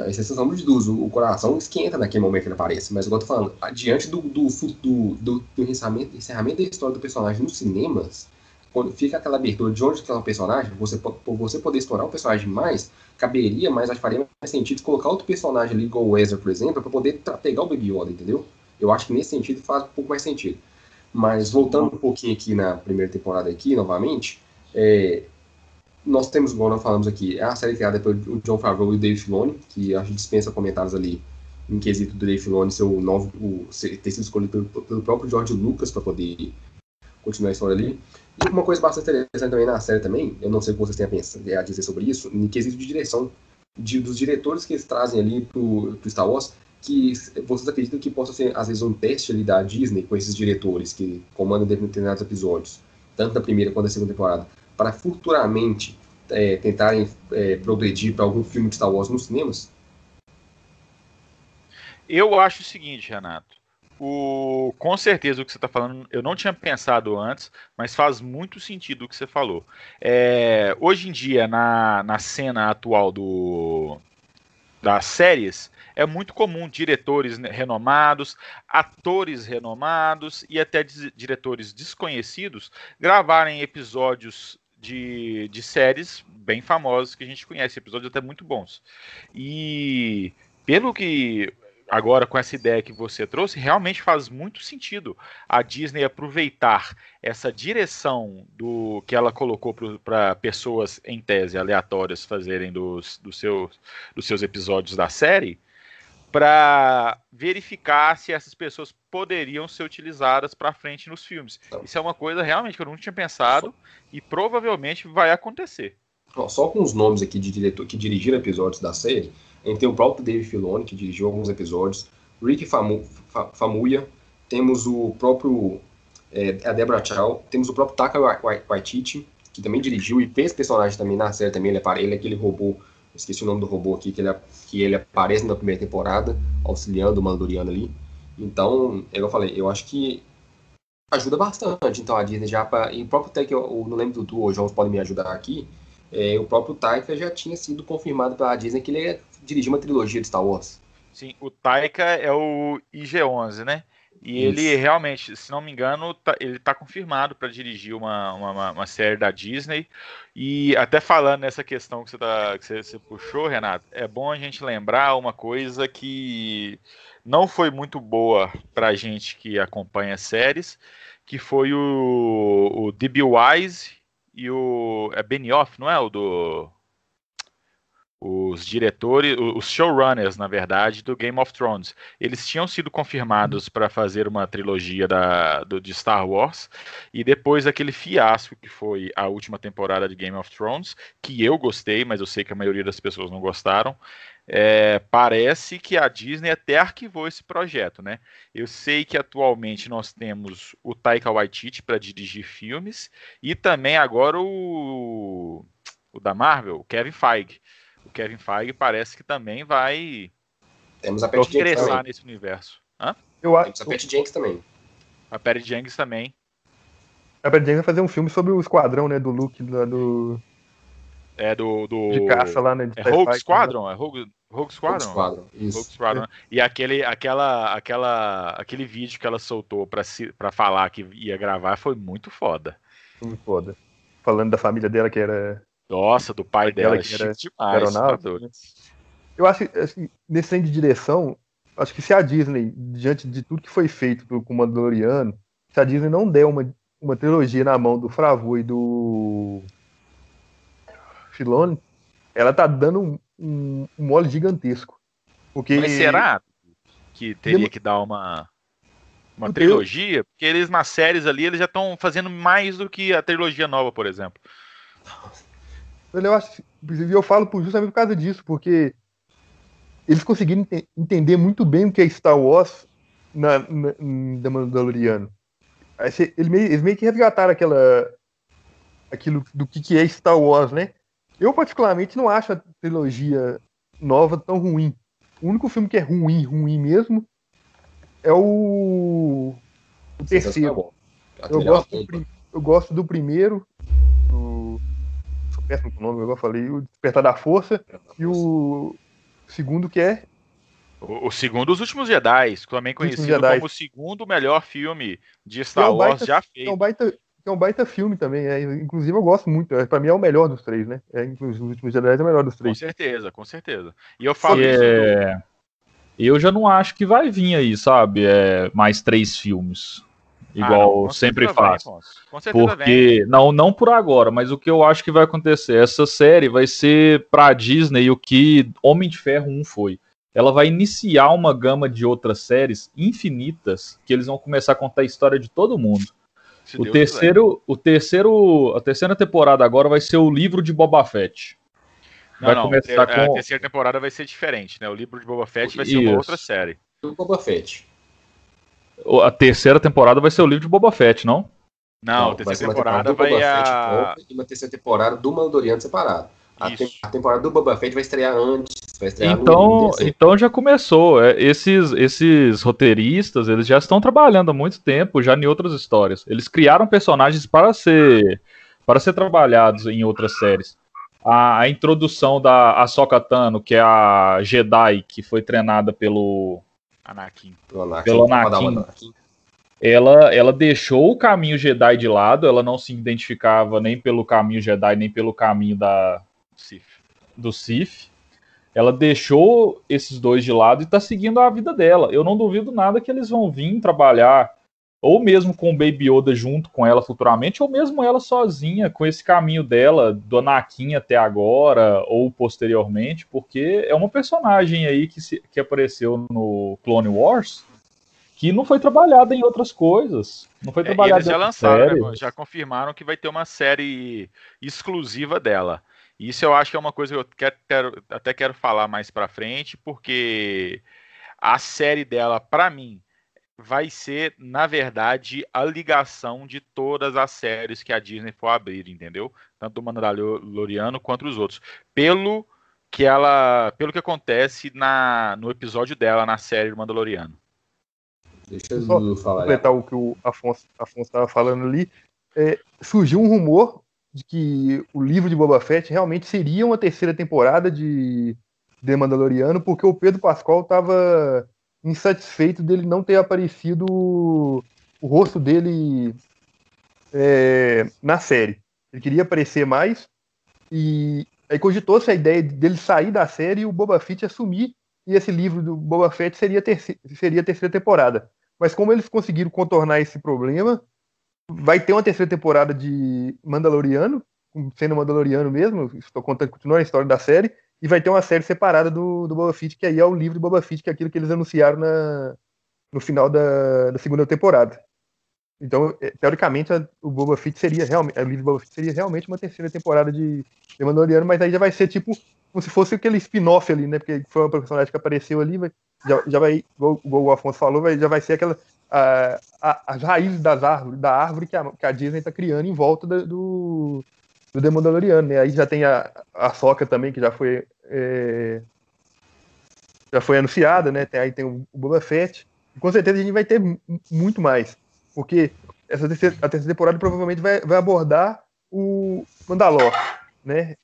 Aí vocês são de dúvida, o coração esquenta naquele momento que ele aparece. Mas igual eu tô falando, diante do, do, do, do, do encerramento, encerramento da história do personagem nos cinemas, quando fica aquela abertura de onde está o personagem, você, por você poder explorar o personagem mais, caberia mais, acho que faria mais sentido colocar outro personagem ali, igual o Ezra, por exemplo, para poder pegar o Baby Yoda, entendeu? Eu acho que nesse sentido faz um pouco mais sentido. Mas voltando um pouquinho aqui na primeira temporada aqui, novamente, é, nós temos, igual nós falamos aqui, é a série criada pelo John Favreau e o Dave Filoni, que a gente dispensa comentários ali em quesito do Dave Filoni ser o novo, o, ter sido escolhido pelo, pelo próprio George Lucas para poder continuar a história ali. E uma coisa bastante interessante também na série também, eu não sei o que vocês têm a, pensar, a dizer sobre isso, em quesito de direção, de, dos diretores que eles trazem ali pro, pro Star Wars, que vocês acreditam que possa ser, às vezes, um teste ali da Disney com esses diretores que comandam determinados episódios, tanto da primeira quanto da segunda temporada, para futuramente é, tentarem é, progredir para algum filme de Star Wars nos cinemas? Eu acho o seguinte, Renato. O, com certeza o que você está falando, eu não tinha pensado antes, mas faz muito sentido o que você falou. É, hoje em dia, na, na cena atual do, das séries, é muito comum diretores renomados, atores renomados e até diretores desconhecidos gravarem episódios de, de séries bem famosas que a gente conhece, episódios até muito bons. E pelo que agora com essa ideia que você trouxe, realmente faz muito sentido a Disney aproveitar essa direção do que ela colocou para pessoas em tese aleatórias fazerem dos, dos, seus, dos seus episódios da série para verificar se essas pessoas poderiam ser utilizadas para frente nos filmes. Isso é uma coisa realmente que eu não tinha pensado e provavelmente vai acontecer. Só com os nomes aqui de diretor que dirigiram episódios da série, Tem o próprio Dave Filoni, que dirigiu alguns episódios, Rick Famu, Fa, Famuya, temos o próprio é, a Deborah Chow, temos o próprio Taka Waititi, que também dirigiu e fez personagem também na série também, ele é, ele é aquele robô, esqueci o nome do robô aqui, que ele, que ele aparece na primeira temporada, auxiliando o Mandaloriano ali. Então, é eu falei, eu acho que ajuda bastante, então a Disney já, pra, e o próprio Taika, eu não lembro do tu, ou João pode me ajudar aqui, é, o próprio Taika já tinha sido confirmado pela Disney que ele ia dirigir uma trilogia de Star Wars. Sim, o Taika é o IG-11, né? E Isso. ele realmente, se não me engano, tá, ele está confirmado para dirigir uma, uma, uma, série da Disney. E até falando nessa questão que você, tá, que você, você puxou, Renato, é bom a gente lembrar uma coisa que não foi muito boa para a gente que acompanha séries, que foi o, o D.B. Wise e o. É Benioff, não é? O do os diretores, os showrunners, na verdade, do Game of Thrones. Eles tinham sido confirmados para fazer uma trilogia da, do, de Star Wars, e depois daquele fiasco que foi a última temporada de Game of Thrones, que eu gostei, mas eu sei que a maioria das pessoas não gostaram, é, parece que a Disney até arquivou esse projeto, né? Eu sei que atualmente nós temos o Taika Waititi para dirigir filmes, e também agora o, o da Marvel, o Kevin Feige o Kevin Feige parece que também vai Temos a Patty ingressar nesse universo. Hã? Eu acho. Temos a Patty Jenkins também. A Patty Jenkins também. A Patty Jenkins vai fazer um filme sobre o esquadrão, né, do Luke, do... do... É do, do... De caça lá, né? É Rogue Squadron? Né? É Rogue, Rogue Squadron? Rogue Squadron, isso. Rogue Squadron. E aquele, aquela, aquela, aquele vídeo que ela soltou pra, se, pra falar que ia gravar foi muito foda. Muito foda. Falando da família dela que era nossa, do pai dela, que era, demais. Tá eu acho que, assim, nesse sentido de direção, acho que se a Disney, diante de tudo que foi feito pelo Mandaloriano, se a Disney não der uma, uma trilogia na mão do Fravu e do Filone, ela tá dando um, um, um mole gigantesco. Porque... Mas será que teria que dar uma, uma trilogia? Porque eles nas séries ali, eles já estão fazendo mais do que a trilogia nova, por exemplo. Eu acho, eu falo justamente por causa disso, porque eles conseguiram ent entender muito bem o que é Star Wars na, na, na Mandaloriano. Eles meio, eles meio que resgataram aquela, aquilo do que, que é Star Wars, né? Eu, particularmente, não acho a trilogia nova tão ruim. O único filme que é ruim, ruim mesmo, é o, o terceiro. Eu gosto, do, eu gosto do primeiro, péssimo com o nome, igual eu falei, o Despertar da Força, e o segundo que é. O, o segundo, Os Últimos Jedi, também conhecido como o segundo melhor filme de Star é um Wars já feito. É um baita, é um baita filme também, é, inclusive eu gosto muito, é, pra mim é o melhor dos três, né? É, inclusive, Os Últimos Jedi é o melhor dos três. Com certeza, com certeza. E eu falo é... isso. Eu já não acho que vai vir aí, sabe? É, mais três filmes. Igual ah, sempre faz. Porque, vem. não, não por agora, mas o que eu acho que vai acontecer? Essa série vai ser pra Disney o que Homem de Ferro 1 foi. Ela vai iniciar uma gama de outras séries infinitas que eles vão começar a contar a história de todo mundo. Se o Deus terceiro, o terceiro, a terceira temporada agora vai ser o livro de Boba Fett. Não, vai não, começar com... a terceira temporada vai ser diferente, né? O livro de Boba Fett vai ser Isso. uma outra série. O Boba Fett a terceira temporada vai ser o livro de Boba Fett, não? Não, não a terceira temporada, temporada vai a... e uma terceira temporada do Mandaloriano separado. A, te a, temporada do Boba Fett vai estrear antes, vai estrear então, então já começou. É, esses, esses roteiristas, eles já estão trabalhando há muito tempo, já em outras histórias. Eles criaram personagens para ser para ser trabalhados em outras séries. A, a introdução da Ahsoka Tano, que é a Jedi que foi treinada pelo Anakin. Anakin. Pelo Anakin. Ela, ela deixou o caminho Jedi de lado, ela não se identificava nem pelo caminho Jedi, nem pelo caminho da Sith. do Sith. Ela deixou esses dois de lado e está seguindo a vida dela. Eu não duvido nada que eles vão vir trabalhar ou mesmo com o Baby Yoda junto com ela futuramente, ou mesmo ela sozinha, com esse caminho dela, do Anakin até agora, ou posteriormente, porque é uma personagem aí que, se, que apareceu no Clone Wars que não foi trabalhada em outras coisas. Não foi trabalhada é, eles já lançaram, né, já confirmaram que vai ter uma série exclusiva dela. Isso eu acho que é uma coisa que eu quero, quero até quero falar mais para frente, porque a série dela, para mim, vai ser, na verdade, a ligação de todas as séries que a Disney for abrir, entendeu? Tanto o Mandaloriano quanto os outros. Pelo que ela, pelo que acontece na, no episódio dela na série do Mandaloriano. Deixa eu Só falar. completar o que o Afonso estava falando ali. É, surgiu um rumor de que o livro de Boba Fett realmente seria uma terceira temporada de The Mandaloriano, porque o Pedro Pascal estava insatisfeito dele não ter aparecido o rosto dele é, na série. Ele queria aparecer mais e aí cogitou-se a ideia dele sair da série e o Boba Fett assumir e esse livro do Boba Fett seria, terceira, seria a terceira temporada. Mas como eles conseguiram contornar esse problema, vai ter uma terceira temporada de Mandaloriano, sendo Mandaloriano mesmo, estou contando, continua a história da série, e vai ter uma série separada do, do Boba Fett, que aí é o livro do Boba Fett, que é aquilo que eles anunciaram na, no final da, da segunda temporada. Então, é, teoricamente, a, o Boba Fett seria realmente, o livro do Boba Fett seria realmente uma terceira temporada de, de Mandaloriano, mas aí já vai ser tipo como se fosse aquele spin-off ali, né? Porque foi uma personagem que apareceu ali, vai, já, já vai, igual, igual o Afonso falou, vai, já vai ser aquela as raízes das árvores, da árvore que a, que a Disney está criando em volta do, do The Mandaloriano, né? Aí já tem a, a Soca também, que já foi é, já foi anunciada, né? Tem, aí tem o, o Boba Fett. E com certeza a gente vai ter muito mais, porque essa terceira, a terceira temporada provavelmente vai, vai abordar o Mandalor, né?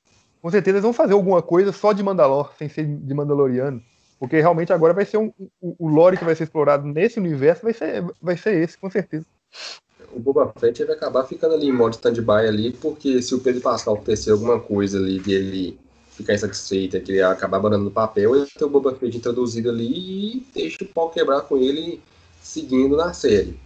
Com certeza eles vão fazer alguma coisa só de Mandalor, sem ser de Mandaloriano. Porque realmente agora vai ser um, o, o lore que vai ser explorado nesse universo vai ser, vai ser esse, com certeza o Boba Fett vai acabar ficando ali em modo stand-by ali, porque se o Pedro Pascal acontecer alguma coisa ali dele ficar insatisfeito, que ele acabar abandonando o papel, ele tem o Boba Fett introduzido ali e deixa o pau quebrar com ele seguindo na série,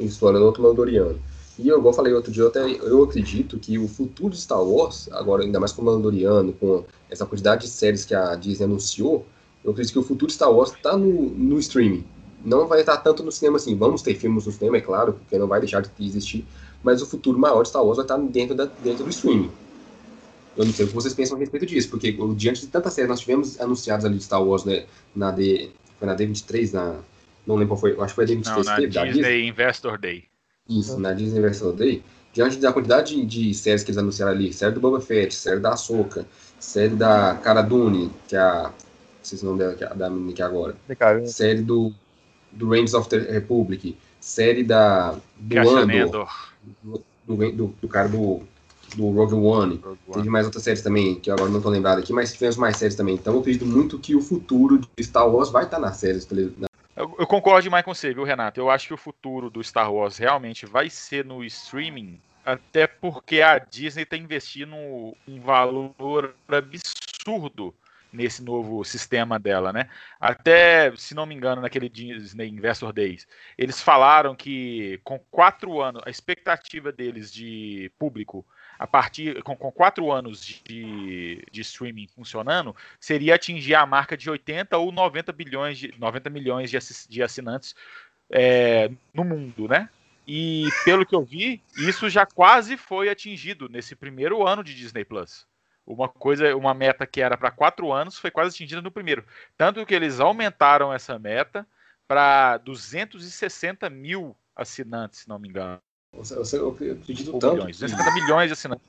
explorando outro Mandoriano. E eu, igual eu falei outro dia, eu, até, eu acredito que o futuro de Star Wars, agora ainda mais com o Mandoriano, com essa quantidade de séries que a Disney anunciou, eu acredito que o futuro de Star Wars está no, no streaming não vai estar tanto no cinema assim. Vamos ter filmes no cinema, é claro, porque não vai deixar de existir, mas o futuro maior de Star Wars vai estar dentro, da, dentro do streaming. Eu não sei o que vocês pensam a respeito disso, porque diante de tanta série, nós tivemos anunciados ali de Star Wars né, na D. Foi na D23, na. Não lembro qual foi, acho que foi a D23 não, na teve, Disney, Disney Investor Day. Isso, na Disney Investor Day. Diante da quantidade de, de, séries que eles anunciaram ali, série do Boba Fett, série da Ahsoka, série da Cara Dune, que é a. Não sei se o nome dela, da menina aqui agora. Série do do Reigns of the Republic, série da do Andor, do, do, do, cara do, do Rogue One. Rogue One. Teve mais outras séries também, que agora não estou lembrado aqui, mas tivemos mais séries também. Então eu acredito muito que o futuro de Star Wars vai estar nas séries. Eu, eu concordo demais com você, viu, Renato? Eu acho que o futuro do Star Wars realmente vai ser no streaming, até porque a Disney está investindo um valor absurdo nesse novo sistema dela, né? Até, se não me engano, naquele Disney Investor Days, eles falaram que com quatro anos, a expectativa deles de público a partir com, com quatro anos de, de streaming funcionando, seria atingir a marca de 80 ou 90 bilhões de 90 milhões de, de assinantes é, no mundo, né? E pelo que eu vi, isso já quase foi atingido nesse primeiro ano de Disney Plus. Uma coisa, uma meta que era para quatro anos foi quase atingida no primeiro. Tanto que eles aumentaram essa meta para 260 mil assinantes, se não me engano. Eu, acredito tanto. Milhões, 260 que... milhões de assinantes.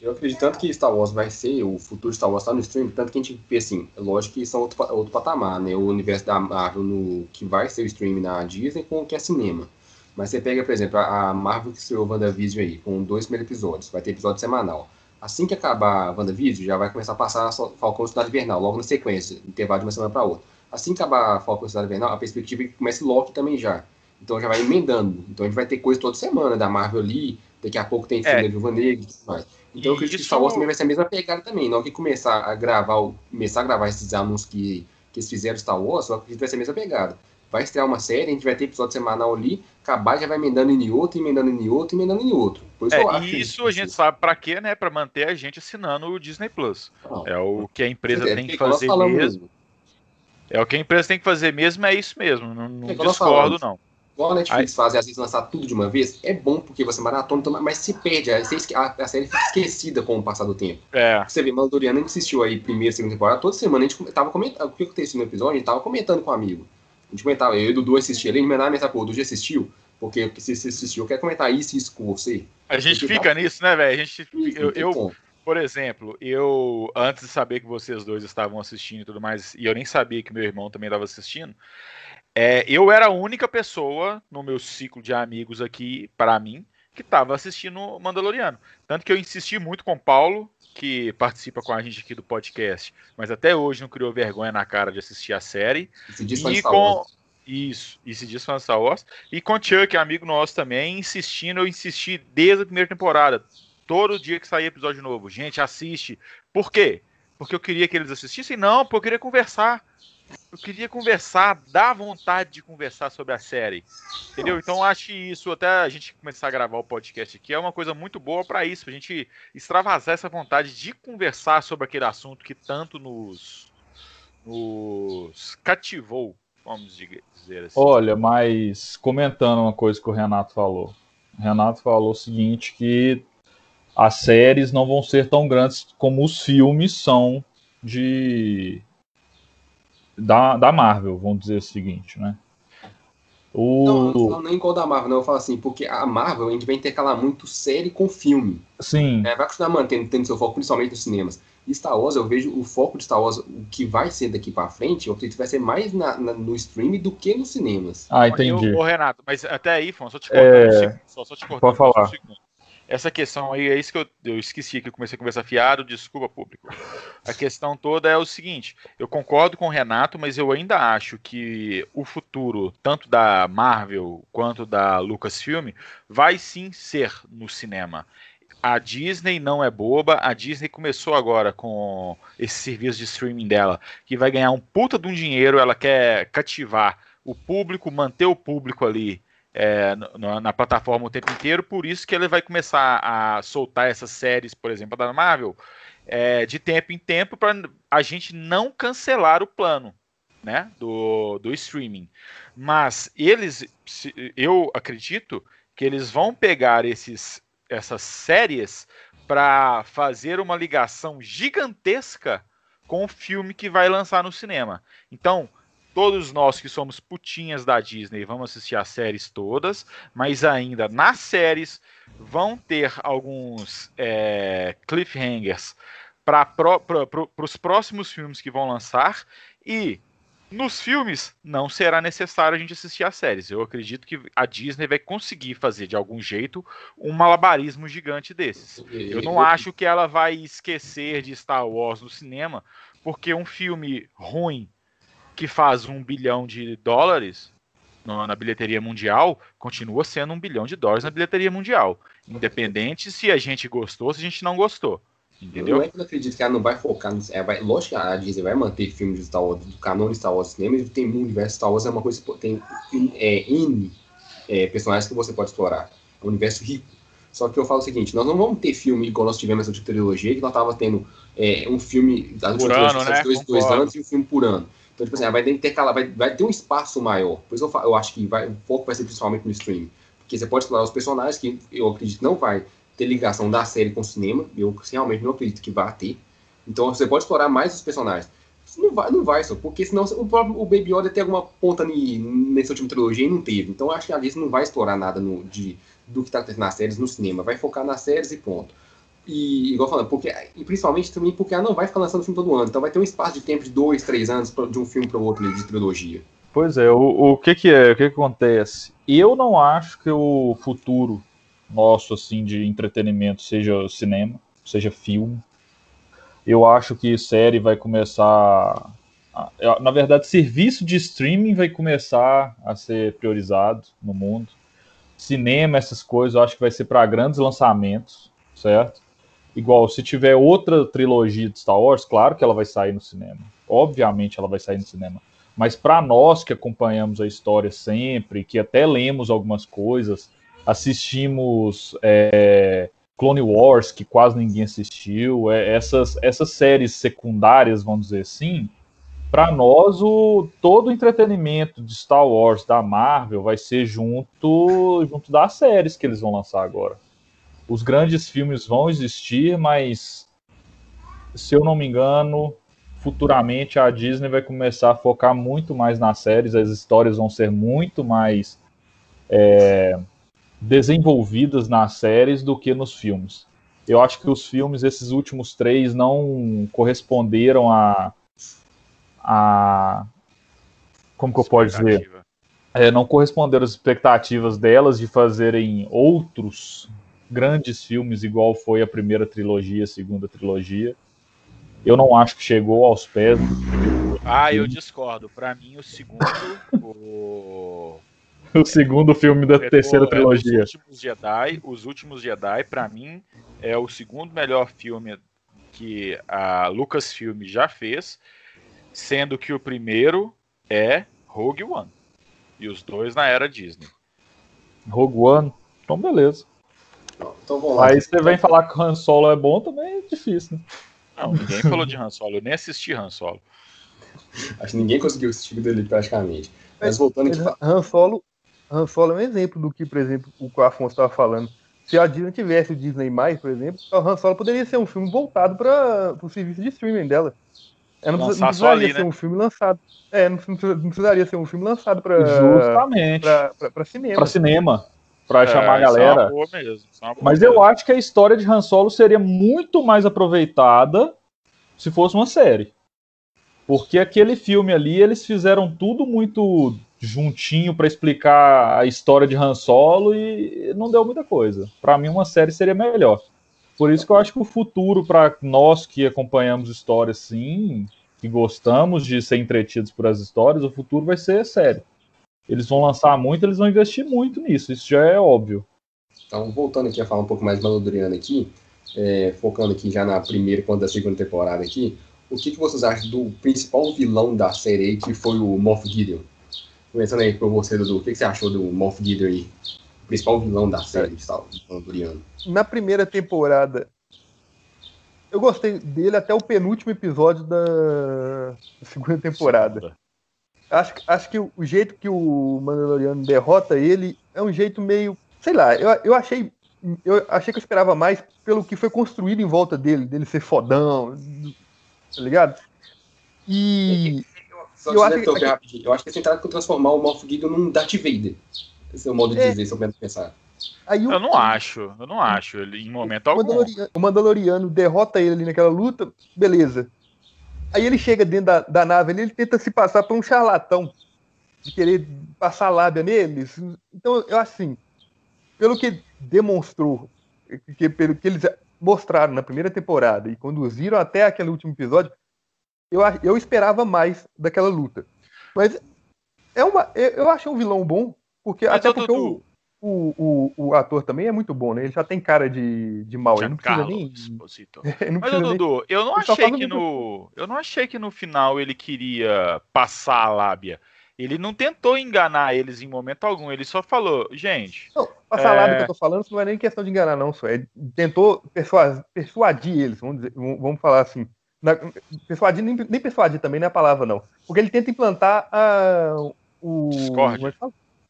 Eu acredito tanto que Star Wars vai ser, o futuro de Star Wars está no stream, tanto que a gente vê assim, é lógico que são outro, outro patamar, né? O universo da Marvel no, que vai ser o stream na Disney com o que é cinema. Mas você pega, por exemplo, a Marvel que estreou WandaVision aí, com dois primeiros episódios, vai ter episódio semanal assim que acabar a WandaVision, já vai começar a passar Falcão Cidade Invernal, logo na sequência, intervalo de uma semana para outra. Assim que acabar Falcão Cidade Invernal, a perspectiva é que comece Loki também já. Então já vai emendando. Então a gente vai ter coisa toda semana da Marvel ali, daqui a pouco tem filme é. da Viúva Negra e tudo mais. Então eu acredito que Star Wars também vai ser a mesma pegada também. Na hora que começar a gravar, começar a gravar esses anúncios que, que eles fizeram Star Wars, eu acredito que vai ser a mesma pegada vai estrear uma série, a gente vai ter episódio semanal ali, acabar já vai emendando em outro, emendando em outro, emendando em outro. Por isso, é, isso, isso a gente sabe para quê, né? Para manter a gente assinando o Disney Plus. Não, é o que a empresa é, tem que fazer mesmo. mesmo. É o que a empresa tem que fazer mesmo, é isso mesmo. Não, não discordo, não. Igual a Netflix faz, às vezes lançar tudo de uma vez, é bom porque você maratona, então, mas se perde, a, a, série fica esquecida com o passar do tempo. É. Você vê, Mandaloriano, a gente assistiu aí primeira, segunda temporada, toda semana a gente tava comentando, o que aconteceu no episódio, a gente tava comentando com um amigo. A gente comentava, eu e o Dudu assistia a gente mandava mensagem, pô, o Dudu já assistiu? Porque se você assistiu, eu quero comentar isso e isso com você. A gente porque fica tá... nisso, né, velho? A gente, eu, eu, por exemplo, eu, antes de saber que vocês dois estavam assistindo e tudo mais, e eu nem sabia que meu irmão também estava assistindo, é, eu era a única pessoa no meu ciclo de amigos aqui, para mim, que estava assistindo Mandaloriano. Tanto que eu insisti muito com o Paulo, que participa com a gente aqui do podcast, mas até hoje não criou vergonha na cara de assistir a série. E com isso, e se diz fã Star Wars. E com o Chuck, amigo nosso também, insistindo, eu insisti desde a primeira temporada. Todo dia que saía episódio novo. Gente, assiste. Por quê? Porque eu queria que eles assistissem? Não, porque eu queria conversar. Eu queria conversar, dar vontade de conversar sobre a série. Entendeu? Então acho isso, até a gente começar a gravar o podcast aqui, é uma coisa muito boa para isso, pra gente extravasar essa vontade de conversar sobre aquele assunto que tanto nos, nos cativou, vamos dizer assim. Olha, mas comentando uma coisa que o Renato falou. O Renato falou o seguinte, que as séries não vão ser tão grandes como os filmes são de da, da Marvel, vamos dizer o seguinte, né? O... Não, não falo nem igual da Marvel, não. Eu falo assim, porque a Marvel a gente vai intercalar muito série com filme. Sim. É, vai continuar mantendo tendo seu foco, principalmente nos cinemas. E Star Wars, eu vejo o foco de Star Wars, o que vai ser daqui para frente, eu acredito que vai ser mais na, na, no stream do que nos cinemas. Ah, entendi. Ô, Renato, mas até aí, Fon, só te cortando, é... só, só te cortando Pode falar. Um essa questão aí, é isso que eu, eu esqueci que eu comecei a conversar fiado, desculpa, público. A questão toda é o seguinte: eu concordo com o Renato, mas eu ainda acho que o futuro, tanto da Marvel quanto da Lucasfilm, vai sim ser no cinema. A Disney não é boba, a Disney começou agora com esse serviço de streaming dela, que vai ganhar um puta de um dinheiro, ela quer cativar o público, manter o público ali é, na, na, plataforma o tempo inteiro, por isso que ele vai começar a soltar essas séries, por exemplo, da Marvel, é, de tempo em tempo, para a gente não cancelar o plano né, do, do streaming. Mas eles, eu acredito que eles vão pegar esses, essas séries para fazer uma ligação gigantesca com o filme que vai lançar no cinema. Então, todos nós que somos putinhas da Disney vamos assistir as séries todas, mas ainda nas séries vão ter alguns é, cliffhangers para pro, pro, os próximos filmes que vão lançar e nos filmes não será necessário a gente assistir as séries. Eu acredito que a Disney vai conseguir fazer de algum jeito um malabarismo gigante desses. Eu não acho que ela vai esquecer de Star Wars no cinema, porque um filme ruim que faz um bilhão de dólares na bilheteria mundial, continua sendo um bilhão de dólares na bilheteria mundial. Independente se a gente gostou, se a gente não gostou. Entendeu? Que eu acredito que ela não vai focar no. É, vai, lógico que a Disney vai manter filmes de Star Wars, do de Star Wars cinema, e tem um universo Star Wars, é uma coisa. Tem é, N é, personagens que você pode explorar. É um universo rico. Só que eu falo o seguinte: nós não vamos ter filme igual nós tivemos essa trilogia, que nós tava tendo é, um filme das últimas ano, né? dois, dois anos e um filme por ano. Então, tipo assim, vai intercalar, vai, vai ter um espaço maior. Por isso eu, eu acho que vai, o foco vai ser principalmente no streaming. Porque você pode explorar os personagens que eu acredito não vai ter ligação da série com o cinema. Eu realmente não acredito que vá ter. Então você pode explorar mais os personagens. Não vai, não vai só, porque senão o, próprio, o Baby Yoda tem alguma ponta ni, nessa última trilogia e não teve. Então acho que a Disney não vai explorar nada no, de, do que está acontecendo nas séries no cinema. Vai focar nas séries e ponto. E, igual falando, porque, e principalmente também porque ela não vai ficar lançando filme todo ano. Então vai ter um espaço de tempo de dois, três anos pra, de um filme para o outro de trilogia. Pois é, o, o que que é, o que, que acontece? Eu não acho que o futuro nosso, assim, de entretenimento seja cinema, seja filme. Eu acho que série vai começar... Na verdade, serviço de streaming vai começar a ser priorizado no mundo. Cinema, essas coisas, eu acho que vai ser para grandes lançamentos, certo? Igual, se tiver outra trilogia de Star Wars, claro que ela vai sair no cinema. Obviamente ela vai sair no cinema. Mas para nós que acompanhamos a história sempre, que até lemos algumas coisas, assistimos é, Clone Wars, que quase ninguém assistiu, é, essas, essas séries secundárias, vamos dizer assim, para nós o todo o entretenimento de Star Wars da Marvel vai ser junto junto das séries que eles vão lançar agora. Os grandes filmes vão existir, mas se eu não me engano, futuramente a Disney vai começar a focar muito mais nas séries, as histórias vão ser muito mais é, desenvolvidas nas séries do que nos filmes. Eu acho que os filmes, esses últimos três, não corresponderam a, a como que eu posso dizer? É, não corresponderam às expectativas delas de fazerem outros grandes filmes igual foi a primeira trilogia, a segunda trilogia. Eu não acho que chegou aos pés. Ah, eu discordo. Para mim, o segundo, o... o segundo filme da terceira é, trilogia. Os últimos Jedi, os últimos Jedi, para mim, é o segundo melhor filme que a Lucasfilm já fez sendo que o primeiro é Rogue One. E os dois na era Disney. Rogue One? Então, beleza. Então, vamos lá. Aí você vem falar que o Han Solo é bom, também é difícil, né? Não, ninguém falou de Han Solo. Eu nem assisti Han Solo. Acho que ninguém conseguiu assistir dele praticamente. Mas voltando aqui. Han Solo, Han Solo é um exemplo do que, por exemplo, o que o Afonso estava falando. Se a Disney tivesse o Disney, por exemplo, o Han Solo poderia ser um filme voltado para o serviço de streaming dela. É, não, não precisaria ali, ser né? um filme lançado. É, não, não, precisaria ser um filme lançado para Justamente. Para cinema. Para cinema. Para é, chamar a é galera. É mesmo, é Mas eu acho que a história de Han Solo seria muito mais aproveitada se fosse uma série. Porque aquele filme ali, eles fizeram tudo muito juntinho para explicar a história de Han Solo e não deu muita coisa. Para mim, uma série seria melhor. Por isso que eu acho que o futuro, para nós que acompanhamos histórias sim, que gostamos de ser entretidos por as histórias, o futuro vai ser sério. Eles vão lançar muito, eles vão investir muito nisso, isso já é óbvio. Então, voltando aqui a falar um pouco mais Malodriano aqui, é, focando aqui já na primeira quanto da segunda temporada aqui, o que, que vocês acham do principal vilão da série aí, que foi o Moff Gideon? Começando aí por você, Dudu, o que, que você achou do Moff Gideon aí? principal vilão da série de Mandaloriano. Na primeira temporada, eu gostei dele até o penúltimo episódio da segunda temporada. Acho, acho que o jeito que o Mandaloriano derrota ele é um jeito meio. Sei lá, eu, eu achei. Eu achei que eu esperava mais pelo que foi construído em volta dele, dele ser fodão, tá ligado? E. Só eu, acho que, eu acho que eles tentaram transformar o Moff Gideon num Darth Vader. Esse é o modo de é. dizer, se eu pensar. Aí o... Eu não acho, eu não acho, ele, em momento o algum. Mandaloriano, o Mandaloriano derrota ele ali naquela luta, beleza. Aí ele chega dentro da, da nave ali, ele tenta se passar por um charlatão, de querer passar lábia neles. Então, eu acho assim, pelo que demonstrou, que, pelo que eles mostraram na primeira temporada e conduziram até aquele último episódio, eu, eu esperava mais daquela luta. Mas é uma, eu, eu achei um vilão bom, porque, Mas até porque o, o, o, o, ator também é muito bom, né? Ele já tem cara de, de mal. Ele não precisa nem. não Mas, Dudu, eu não achei que no. Eu não achei que no final ele queria passar a lábia. Ele não tentou enganar eles em momento algum, ele só falou, gente. Não, passar é... a lábia que eu tô falando, isso não é nem questão de enganar, não, só. É, tentou persuadir, persuadir eles, vamos, dizer, vamos falar assim. Na, persuadir, nem, nem persuadir também não é a palavra, não. Porque ele tenta implantar a, o. Discord.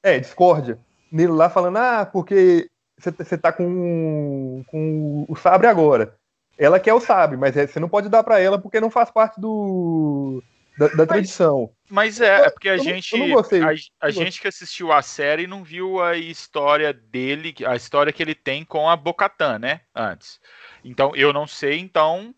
É, discórdia. Nele lá falando, ah, porque você tá com, com o sabre agora. Ela quer o sabre, mas é, você não pode dar para ela porque não faz parte do da, da mas, tradição. Mas é, é porque a eu gente não, a, a gente que assistiu a série não viu a história dele, a história que ele tem com a Bocatan, né? Antes. Então eu não sei, então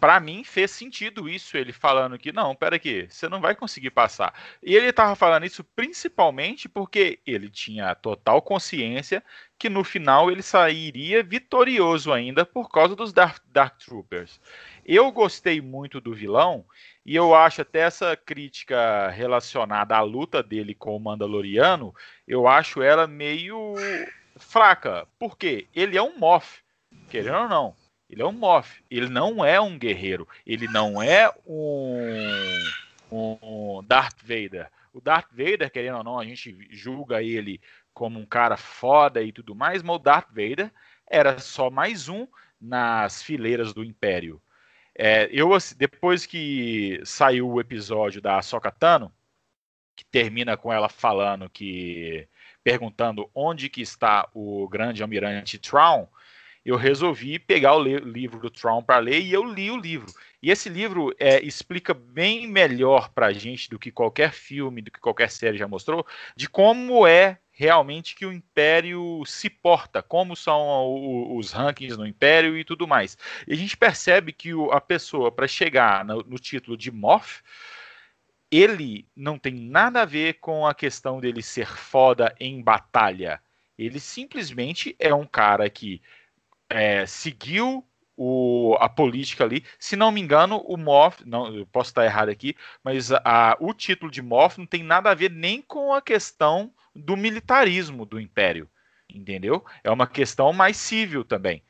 para mim fez sentido isso, ele falando que não, pera aqui, você não vai conseguir passar. E ele estava falando isso principalmente porque ele tinha total consciência que no final ele sairia vitorioso ainda por causa dos Dark, Dark Troopers. Eu gostei muito do vilão e eu acho até essa crítica relacionada à luta dele com o Mandaloriano, eu acho ela meio fraca. Por quê? Ele é um Moff, querendo ou não ele é um Moff. Ele não é um guerreiro. Ele não é um, um Darth Vader. O Darth Vader, querendo ou não, a gente julga ele como um cara foda e tudo mais, mas o Darth Vader era só mais um nas fileiras do Império. É, eu, assim, depois que saiu o episódio da Sokatano, que termina com ela falando que. perguntando onde que está o grande almirante Traum, eu resolvi pegar o livro do Traum para ler e eu li o livro. E esse livro é, explica bem melhor para a gente do que qualquer filme, do que qualquer série já mostrou, de como é realmente que o Império se porta, como são os rankings no Império e tudo mais. E a gente percebe que a pessoa, para chegar no, no, título de Moff, ele não tem nada a ver com a questão dele ser foda em batalha. Ele simplesmente é um cara que é, seguiu o, a política ali. Se não me engano, o Moff, não, eu posso estar errado aqui, mas a, o título de Moff não tem nada a ver nem com a questão do militarismo do Império, entendeu? É uma questão mais civil também.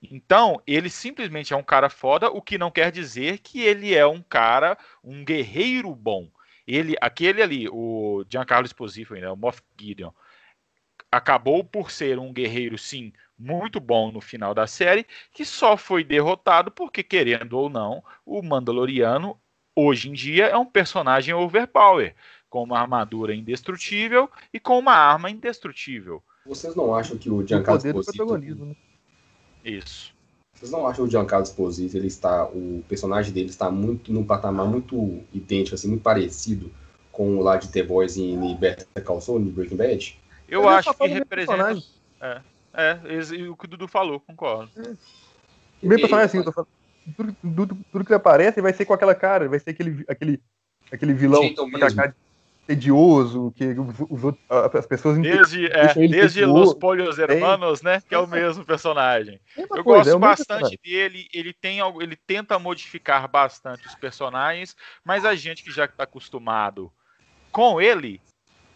Então, ele simplesmente é um cara foda, o que não quer dizer que ele é um cara, um guerreiro bom. Ele, aquele ali, o Giancarlo Esposito, né, o Moff Gideon, acabou por ser um guerreiro, sim, muito bom no final da série, que só foi derrotado porque, querendo ou não, o Mandaloriano, hoje em dia, é um personagem overpower, com uma armadura indestrutível e com uma arma indestrutível. Vocês não acham que o Giancarlo Esposito... Né? Isso. Vocês não acham que o Giancarlo Esposito, ele está, o personagem dele está muito num patamar muito idêntico, assim, muito parecido com o lá de The Boys em Better Call Saul, em Breaking Bad? Eu acho que representa... É. É, o que o Dudu falou, concordo. É. O meu personagem assim, eu tô falando, tudo, tudo, tudo, que aparece vai ser com aquela cara, vai ser aquele, aquele, aquele vilão com cara tedioso, que os, as pessoas Desde, é, desde Los Polios Hermanos, né? Que é o mesmo personagem. Eu coisa, gosto é bastante dele, ele tem algo, ele tenta modificar bastante os personagens, mas a gente que já está acostumado com ele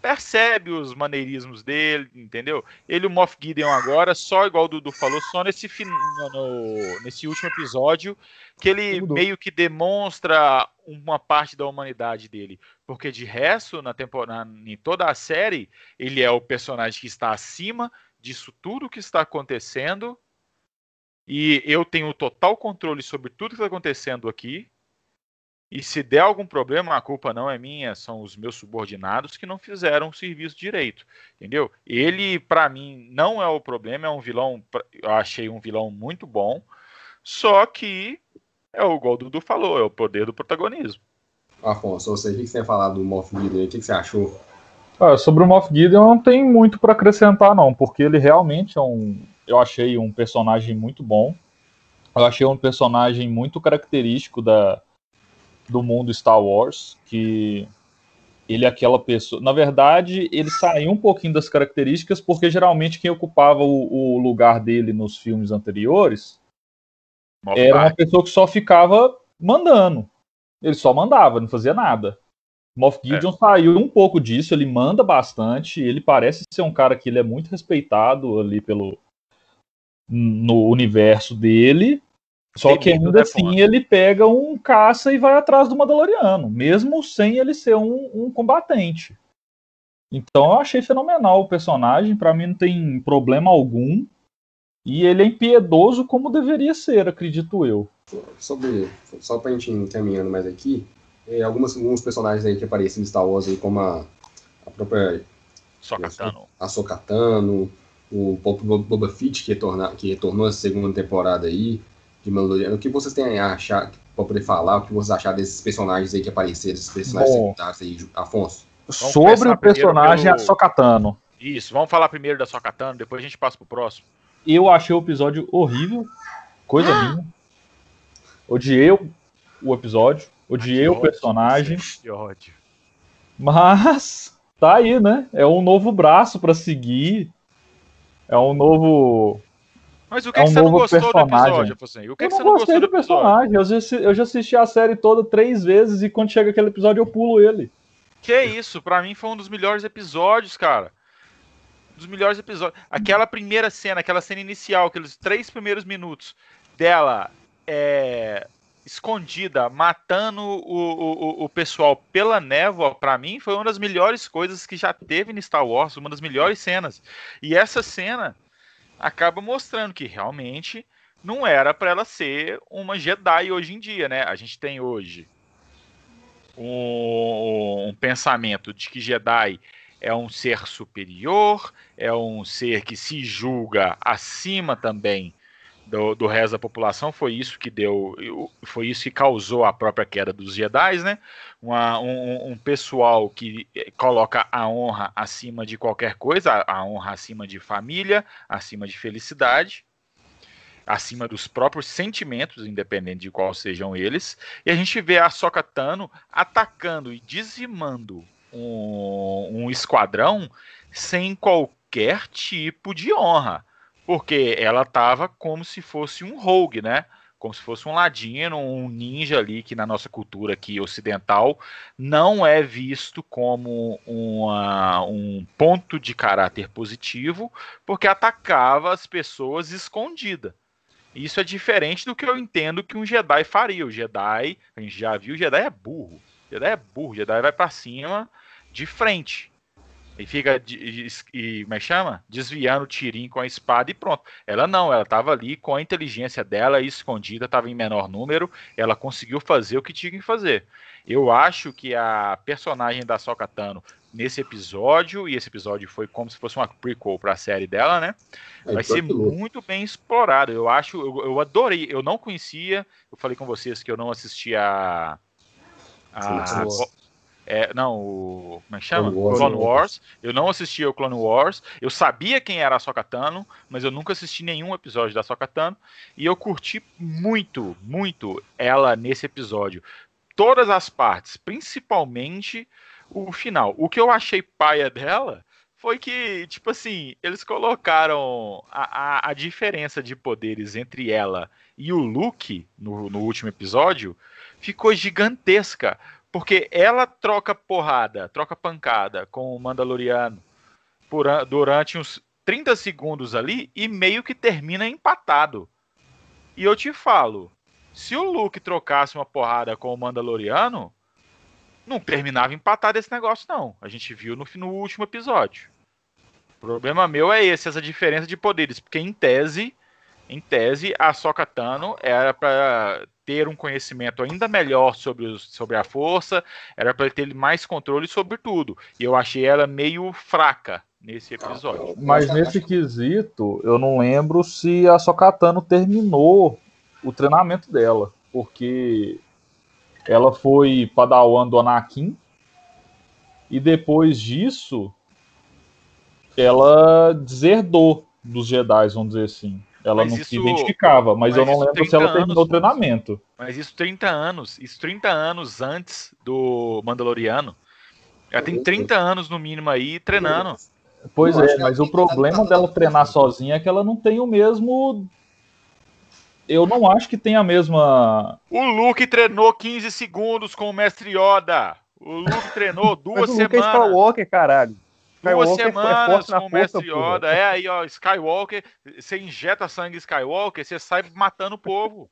percebe os maneirismos dele, entendeu? Ele, o Moff Gideon agora, só igual o Dudu falou, só nesse, no, nesse último episódio, que ele meio que demonstra uma parte da humanidade dele. Porque de resto, na temporada, em toda a série, ele é o personagem que está acima disso tudo que está acontecendo. E eu tenho total controle sobre tudo que está acontecendo aqui. E se der algum problema, a culpa não é minha, são os meus subordinados que não fizeram o serviço direito, entendeu? Ele, para mim, não é o problema, é um vilão, eu achei um vilão muito bom, só que é o o Dudu falou, é o poder do protagonismo. Afonso, você, o que você tem falado do Moff Gideon, o que você achou? Ah, sobre o Moff Gideon não tem muito para acrescentar não, porque ele realmente é um, eu achei um personagem muito bom, eu achei um personagem muito característico da do mundo Star Wars, que ele é aquela pessoa. Na verdade, ele saiu um pouquinho das características, porque geralmente quem ocupava o, o lugar dele nos filmes anteriores Moff era uma pessoa que só ficava mandando. Ele só mandava, não fazia nada. Moff é. Gideon é. saiu um pouco disso, ele manda bastante, ele parece ser um cara que ele é muito respeitado ali pelo no universo dele, só que ainda assim ele pega um caça e vai atrás do Mandaloriano, mesmo sem ele ser um, um combatente. Então eu achei fenomenal o personagem, para mim não tem problema algum. E ele é impiedoso como deveria ser, acredito eu. Sobre, só pra gente ir encaminhando mais aqui, é, algumas, alguns personagens aí que aparecem em Star Wars aí, como a, a própria Sokatano. A Sokatano, o Boba Fett que, retorna, que retornou essa segunda temporada aí, de Mandaloriano. O que vocês têm a achar, para poder falar, o que vocês acharam desses personagens aí que apareceram, esses personagens Bom, secundários aí, Afonso? Vamos sobre o personagem pelo... Sokatano. Isso, vamos falar primeiro da Sokatano, depois a gente passa pro próximo. Eu achei o episódio horrível, coisa ah! minha. Odiei o episódio, odiei o personagem. Que ódio. Mas tá aí, né? É um novo braço para seguir. É um novo mas o que, é um que você não gostou personagem. do episódio, Afonso? O que, eu que você não gostei do, do personagem. Eu já, eu já assisti a série toda três vezes e quando chega aquele episódio eu pulo ele. Que isso, para mim foi um dos melhores episódios, cara. Um dos melhores episódios. Aquela primeira cena, aquela cena inicial, aqueles três primeiros minutos dela é, escondida, matando o, o, o pessoal pela névoa, para mim foi uma das melhores coisas que já teve no Star Wars, uma das melhores cenas. E essa cena acaba mostrando que realmente não era para ela ser uma Jedi hoje em dia, né? A gente tem hoje um, um pensamento de que Jedi é um ser superior, é um ser que se julga acima também do, do resto da população. Foi isso que deu, foi isso que causou a própria queda dos Jedi, né? Uma, um, um, pessoal que coloca a honra acima de qualquer coisa, a honra acima de família, acima de felicidade acima dos próprios sentimentos, independente de quais sejam eles. E a gente vê a Sokatano atacando e dizimando um, um esquadrão sem qualquer tipo de honra. Porque ela estava como se fosse um rogue, né? Como se fosse um ladino, um ninja ali, que na nossa cultura aqui ocidental não é visto como uma, um ponto de caráter positivo, porque atacava as pessoas escondida. Isso é diferente do que eu entendo que um Jedi faria. O Jedi, a gente já viu, o Jedi é burro. O Jedi é burro, o Jedi vai para cima de frente. E fica, e, como é que chama? Desviando o tirinho com a espada e pronto. Ela não, ela estava ali com a inteligência dela escondida, estava em menor número, ela conseguiu fazer o que tinha que fazer. Eu acho que a personagem da Sokatano nesse episódio, e esse episódio foi como se fosse uma prequel para a série dela, né? É, Vai ser muito bem explorado. Eu acho, eu, eu, adorei. Eu não conhecia, eu falei com vocês que eu não assistia a. a é, não, o. Como é que chama? Clone Wars. Clone Wars. Eu não assistia o Clone Wars. Eu sabia quem era a Sokatano, mas eu nunca assisti nenhum episódio da Sokatano. E eu curti muito, muito ela nesse episódio. Todas as partes, principalmente o final. O que eu achei paia dela foi que, tipo assim, eles colocaram a, a, a diferença de poderes entre ela e o Luke no, no último episódio ficou gigantesca. Porque ela troca porrada, troca pancada com o Mandaloriano por, durante uns 30 segundos ali e meio que termina empatado. E eu te falo, se o Luke trocasse uma porrada com o Mandaloriano, não terminava empatado esse negócio, não. A gente viu no, no último episódio. O problema meu é esse, essa diferença de poderes, porque em tese, em tese, a Sokatano era para ter um conhecimento ainda melhor sobre, os, sobre a força, era para ter mais controle sobre tudo. E eu achei ela meio fraca nesse episódio. Mas nesse quesito, eu não lembro se a Sokatano terminou o treinamento dela, porque ela foi padawan do Anakin e depois disso ela deserdou dos Jedi, vamos dizer assim. Ela mas não isso, se identificava, mas, mas eu não lembro se ela terminou anos, o treinamento. Mas isso 30 anos, isso 30 anos antes do Mandaloriano. Ela tem 30 anos no mínimo aí treinando. Pois é, mas o problema dela treinar sozinha é que ela não tem o mesmo. Eu não acho que tem a mesma. O Luke treinou 15 segundos com o Mestre Yoda. O Luke treinou duas mas o Luke semanas. É Skywalker, caralho. Duas é semanas com o Mestre Yoda. É aí, ó, Skywalker. Você injeta sangue Skywalker, você sai matando o povo.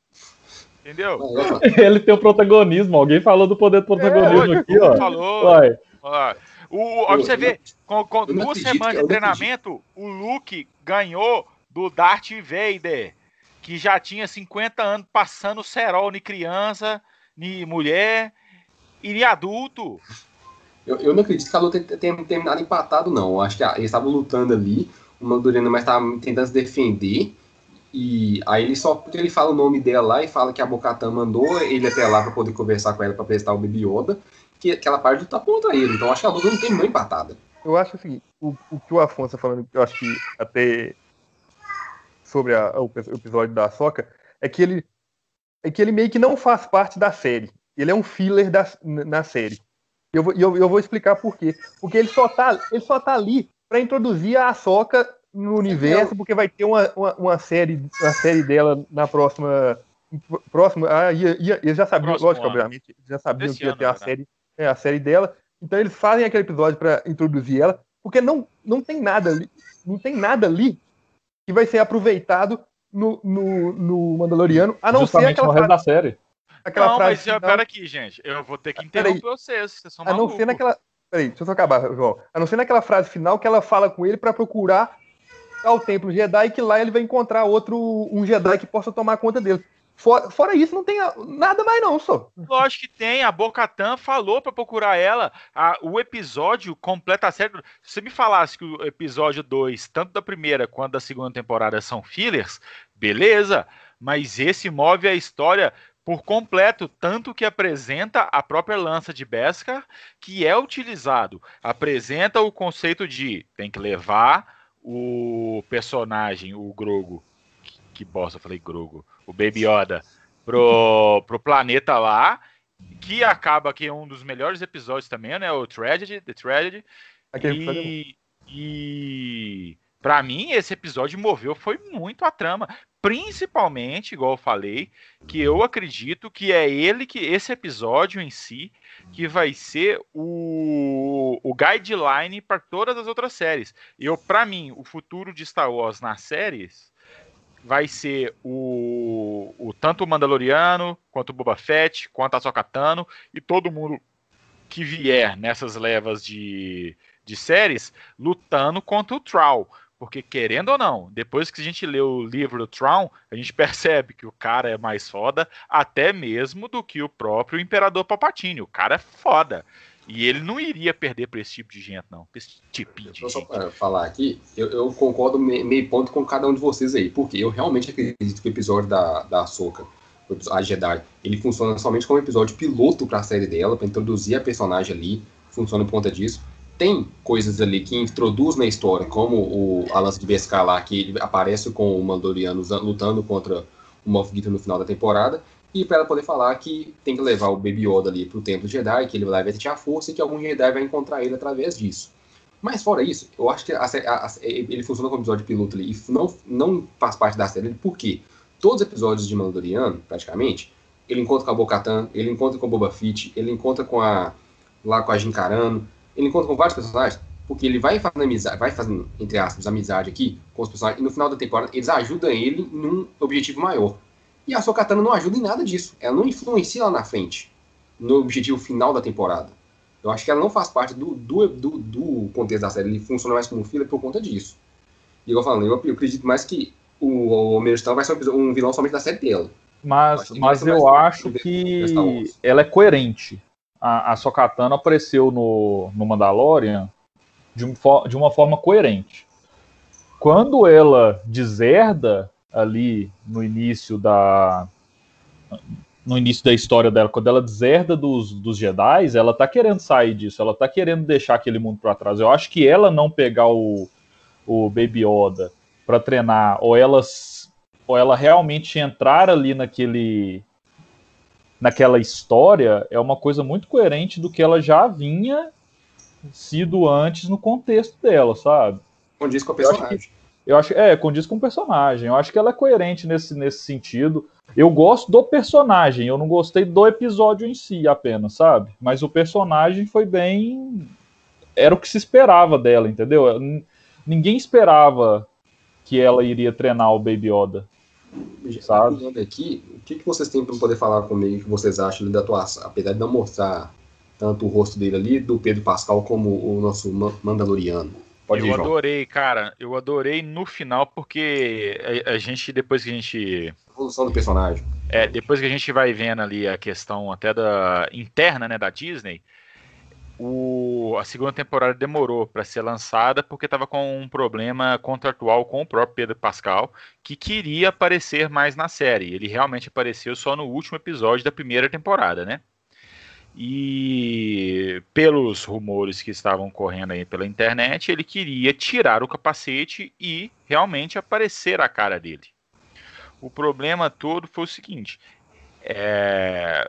Entendeu? Ele tem o protagonismo. Alguém falou do poder do protagonismo é, aqui, ó. Falou. Vai. Ó, o, ó, você vê, com, com duas semanas de treinamento, o Luke ganhou do Darth Vader, que já tinha 50 anos passando cerol em criança, em mulher e em adulto. Eu, eu não acredito que a luta tenha terminado empatado, não. Eu acho que eles estavam lutando ali, o Mandaloriano mais estava tentando se defender. E aí ele só porque ele fala o nome dela lá e fala que a Bocatan mandou ele até lá para poder conversar com ela para prestar o Baby Yoda, que aquela parte tá contra ele. Então acho que a luta não tem nem empatada. Eu acho assim, o, o que o Afonso tá falando, eu acho que até sobre a, o episódio da Soca, é que ele é que ele meio que não faz parte da série. Ele é um filler da, na série. E eu, eu, eu vou explicar por quê. Porque ele só tá, ele só tá ali para introduzir a Soca no universo, porque vai ter uma, uma, uma, série, uma série dela na próxima. Próxima. Ah, ia, ia, eles já sabiam, Próximo lógico, ano. obviamente, já sabiam Esse que ia ter a série, é, a série dela. Então eles fazem aquele episódio para introduzir ela, porque não, não tem nada ali, não tem nada ali que vai ser aproveitado no, no, no Mandaloriano, a não Justamente ser aquela no resto da série. Aquela não, frase mas final... pera aqui, gente. Eu vou ter que interromper Peraí. vocês. Vocês são A não ser naquela. Peraí, deixa eu só acabar, João. A não ser naquela frase final que ela fala com ele para procurar ao Templo Jedi que lá ele vai encontrar outro um Jedi que possa tomar conta dele. Fora, fora isso, não tem nada mais não, só. Lógico que tem. A Bocatan falou para procurar ela. A, o episódio completa certo. Se você me falasse que o episódio 2, tanto da primeira quanto da segunda temporada, são fillers, beleza. Mas esse move a história por completo, tanto que apresenta a própria lança de Beskar, que é utilizado. Apresenta o conceito de tem que levar o personagem, o Grogo, que, que bosta, falei Grogo, o Baby Yoda, pro, pro planeta lá, que acaba que é um dos melhores episódios também, né? O Tragedy, The Tragedy. Aquele e, e para mim esse episódio moveu foi muito a trama, principalmente, igual eu falei, que eu acredito que é ele que esse episódio em si que vai ser o, o guideline para todas as outras séries. Eu, para mim, o futuro de Star Wars nas séries vai ser o, o tanto o Mandaloriano, quanto o Boba Fett, quanto a Sokatano e todo mundo que vier nessas levas de, de séries lutando contra o Troll. Porque, querendo ou não, depois que a gente lê o livro do Tron, a gente percebe que o cara é mais foda, até mesmo do que o próprio Imperador Palpatine. O cara é foda. E ele não iria perder para esse tipo de gente, não. Esse tipo de gente. Só para falar aqui, eu, eu concordo meio ponto com cada um de vocês aí. Porque eu realmente acredito que o episódio da, da Soca, a Jedi, ele funciona somente como episódio piloto para a série dela, para introduzir a personagem ali. Funciona por conta disso tem coisas ali que introduz na história, como o a lance de Beskar lá, que ele aparece com o Mandaloriano lutando contra o Moff Gideon no final da temporada, e para ela poder falar que tem que levar o Baby Yoda ali pro Templo Jedi, que ele vai ter a força e que algum Jedi vai encontrar ele através disso. Mas fora isso, eu acho que a, a, a, ele funciona como episódio piloto ali e não, não faz parte da série, porque todos os episódios de Mandaloriano, praticamente, ele encontra com a Bo-Katan, ele encontra com o Boba Fett, ele encontra com a lá com a Jin Carano, ele encontra com vários personagens, porque ele vai fazendo amizade, vai fazendo, entre aspas, amizade aqui com os personagens, e no final da temporada eles ajudam ele num objetivo maior. E a Sokatana não ajuda em nada disso. Ela não influencia lá na frente, no objetivo final da temporada. Eu acho que ela não faz parte do, do, do, do contexto da série. Ele funciona mais como fila por conta disso. E igual falando, eu, eu acredito mais que o Homem vai ser um vilão somente da série dela. Mas, eu mas eu acho que ela é coerente a, a Sokatano apareceu no, no Mandalorian de, um, de uma forma coerente. Quando ela deserda ali no início da no início da história dela, quando ela deserda dos, dos Jedi, ela tá querendo sair disso, ela tá querendo deixar aquele mundo para trás. Eu acho que ela não pegar o, o Baby Yoda para treinar, ou ela, ou ela realmente entrar ali naquele naquela história é uma coisa muito coerente do que ela já vinha sido antes no contexto dela, sabe? Condiz com a personagem. Eu acho, que, eu acho é, condiz com o personagem. Eu acho que ela é coerente nesse, nesse sentido. Eu gosto do personagem, eu não gostei do episódio em si apenas, sabe? Mas o personagem foi bem. Era o que se esperava dela, entendeu? Ninguém esperava que ela iria treinar o Baby Yoda. Sabe? Aqui, o que, que vocês têm para poder falar comigo que vocês acham da atuação? Apesar de não mostrar tanto o rosto dele ali, do Pedro Pascal, como o nosso Mandaloriano. Pode eu ir, adorei, cara. Eu adorei no final, porque a, a, gente, depois que a gente. evolução do personagem. É, depois que a gente vai vendo ali a questão até da interna, né, da Disney, o, a segunda temporada demorou para ser lançada porque estava com um problema contratual com o próprio Pedro Pascal, que queria aparecer mais na série. Ele realmente apareceu só no último episódio da primeira temporada, né? E pelos rumores que estavam correndo aí pela internet, ele queria tirar o capacete e realmente aparecer a cara dele. O problema todo foi o seguinte: é,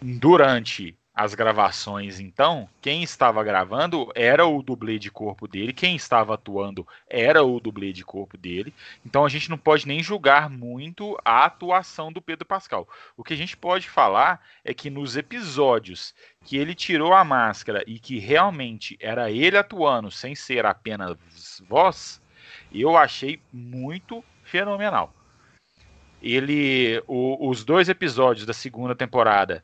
durante as gravações, então, quem estava gravando era o dublê de corpo dele, quem estava atuando era o dublê de corpo dele. Então a gente não pode nem julgar muito a atuação do Pedro Pascal. O que a gente pode falar é que nos episódios que ele tirou a máscara e que realmente era ele atuando sem ser apenas voz, eu achei muito fenomenal. Ele, o, os dois episódios da segunda temporada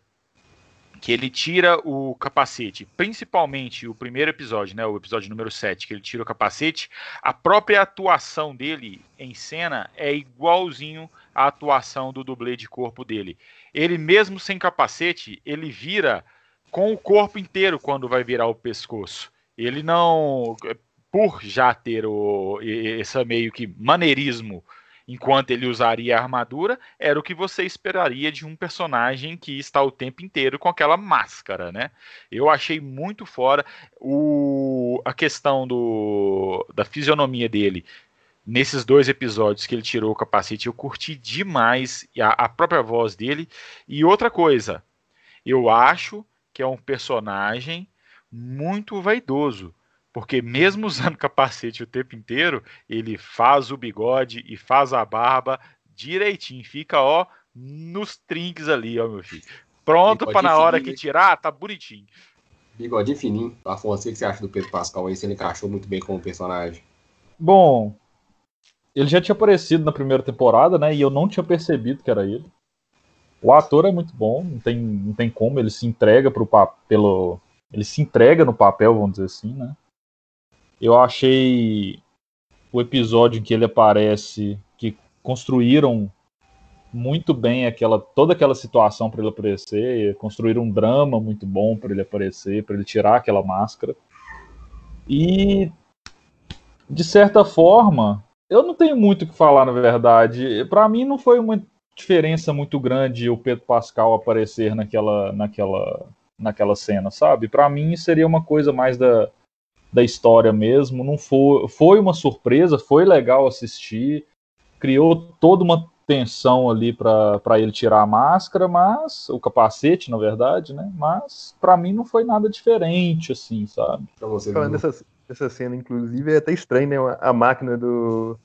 que ele tira o capacete, principalmente o primeiro episódio, né, o episódio número 7, que ele tira o capacete, a própria atuação dele em cena é igualzinho à atuação do dublê de corpo dele. Ele mesmo sem capacete, ele vira com o corpo inteiro quando vai virar o pescoço. Ele não, por já ter o, esse meio que maneirismo enquanto ele usaria a armadura, era o que você esperaria de um personagem que está o tempo inteiro com aquela máscara, né? Eu achei muito fora o, a questão do, da fisionomia dele. Nesses dois episódios que ele tirou o capacete, eu curti demais a, a própria voz dele. E outra coisa, eu acho que é um personagem muito vaidoso porque mesmo usando capacete o tempo inteiro, ele faz o bigode e faz a barba direitinho, fica ó nos trinques ali, ó meu filho. Pronto para na hora que tirar, tá bonitinho. Bigode fininho. Afonso, o que você acha do Pedro Pascal aí? Se ele encaixou muito bem como personagem? Bom, ele já tinha aparecido na primeira temporada, né? E eu não tinha percebido que era ele. O ator é muito bom, não tem, não tem como, ele se entrega pro pelo ele se entrega no papel, vamos dizer assim, né? Eu achei o episódio em que ele aparece que construíram muito bem aquela toda aquela situação para ele aparecer, construíram um drama muito bom para ele aparecer, para ele tirar aquela máscara. E de certa forma, eu não tenho muito o que falar na verdade. Para mim não foi uma diferença muito grande o Pedro Pascal aparecer naquela naquela naquela cena, sabe? Para mim seria uma coisa mais da da história mesmo. Não foi, foi uma surpresa, foi legal assistir, criou toda uma tensão ali para ele tirar a máscara, mas o capacete, na verdade, né? Mas para mim não foi nada diferente, assim, sabe? Você, Falando dessa, dessa cena, inclusive, é até estranho, né? A máquina do,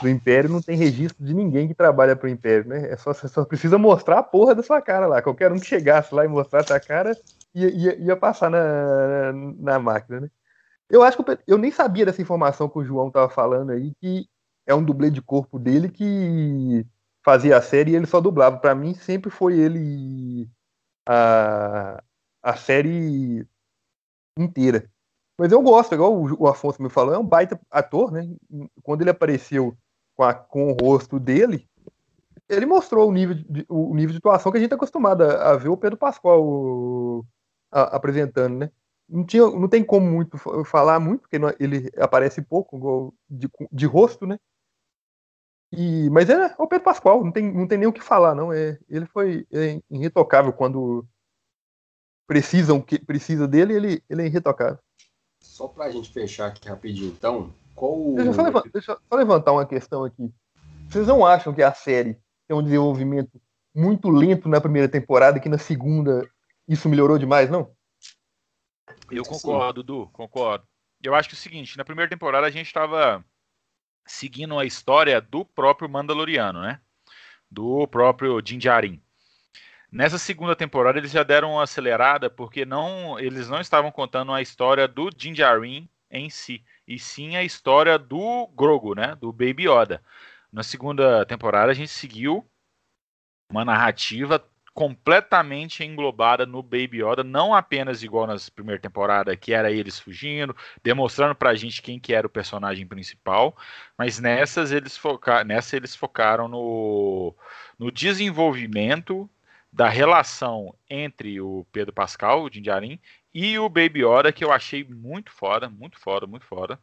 do Império não tem registro de ninguém que trabalha pro Império, né? É só, você só precisa mostrar a porra da sua cara lá. Qualquer um que chegasse lá e mostrasse a cara ia, ia, ia passar na, na máquina, né? Eu acho que eu, eu, nem sabia dessa informação que o João tava falando aí, que é um dublê de corpo dele que fazia a série e ele só dublava. Para mim, sempre foi ele a, a série inteira. Mas eu gosto, igual o, o Afonso me falou, é um baita ator, né? Quando ele apareceu com, a, com o rosto dele, ele mostrou o nível de, o nível de atuação que a gente está acostumado a, a, ver o Pedro Pascoal o, a, apresentando, né? Não, tinha, não tem como muito falar muito, porque não, ele aparece pouco de, de rosto, né? E, mas é, é o Pedro Pascoal, não tem, não tem nem o que falar, não. É, ele foi é irretocável quando precisam que precisa dele, ele, ele é irretocável. Só pra gente fechar aqui rapidinho, então, qual deixa eu, só levantar, deixa eu só levantar uma questão aqui. Vocês não acham que a série tem um desenvolvimento muito lento na primeira temporada e que na segunda isso melhorou demais, não? Eu concordo, Du, concordo. Eu acho que é o seguinte, na primeira temporada a gente estava seguindo a história do próprio Mandaloriano, né? Do próprio Din Djarin. Nessa segunda temporada eles já deram uma acelerada porque não, eles não estavam contando a história do Din Djarin em si, e sim a história do Grogu, né? Do Baby Yoda. Na segunda temporada a gente seguiu uma narrativa completamente englobada no Baby Yoda, não apenas igual nas primeira temporada, que era eles fugindo, demonstrando pra gente quem que era o personagem principal, mas nessas eles, foca nessa eles focaram no, no desenvolvimento da relação entre o Pedro Pascal, o Dinjarin, e o Baby Yoda, que eu achei muito foda, muito foda, muito foda.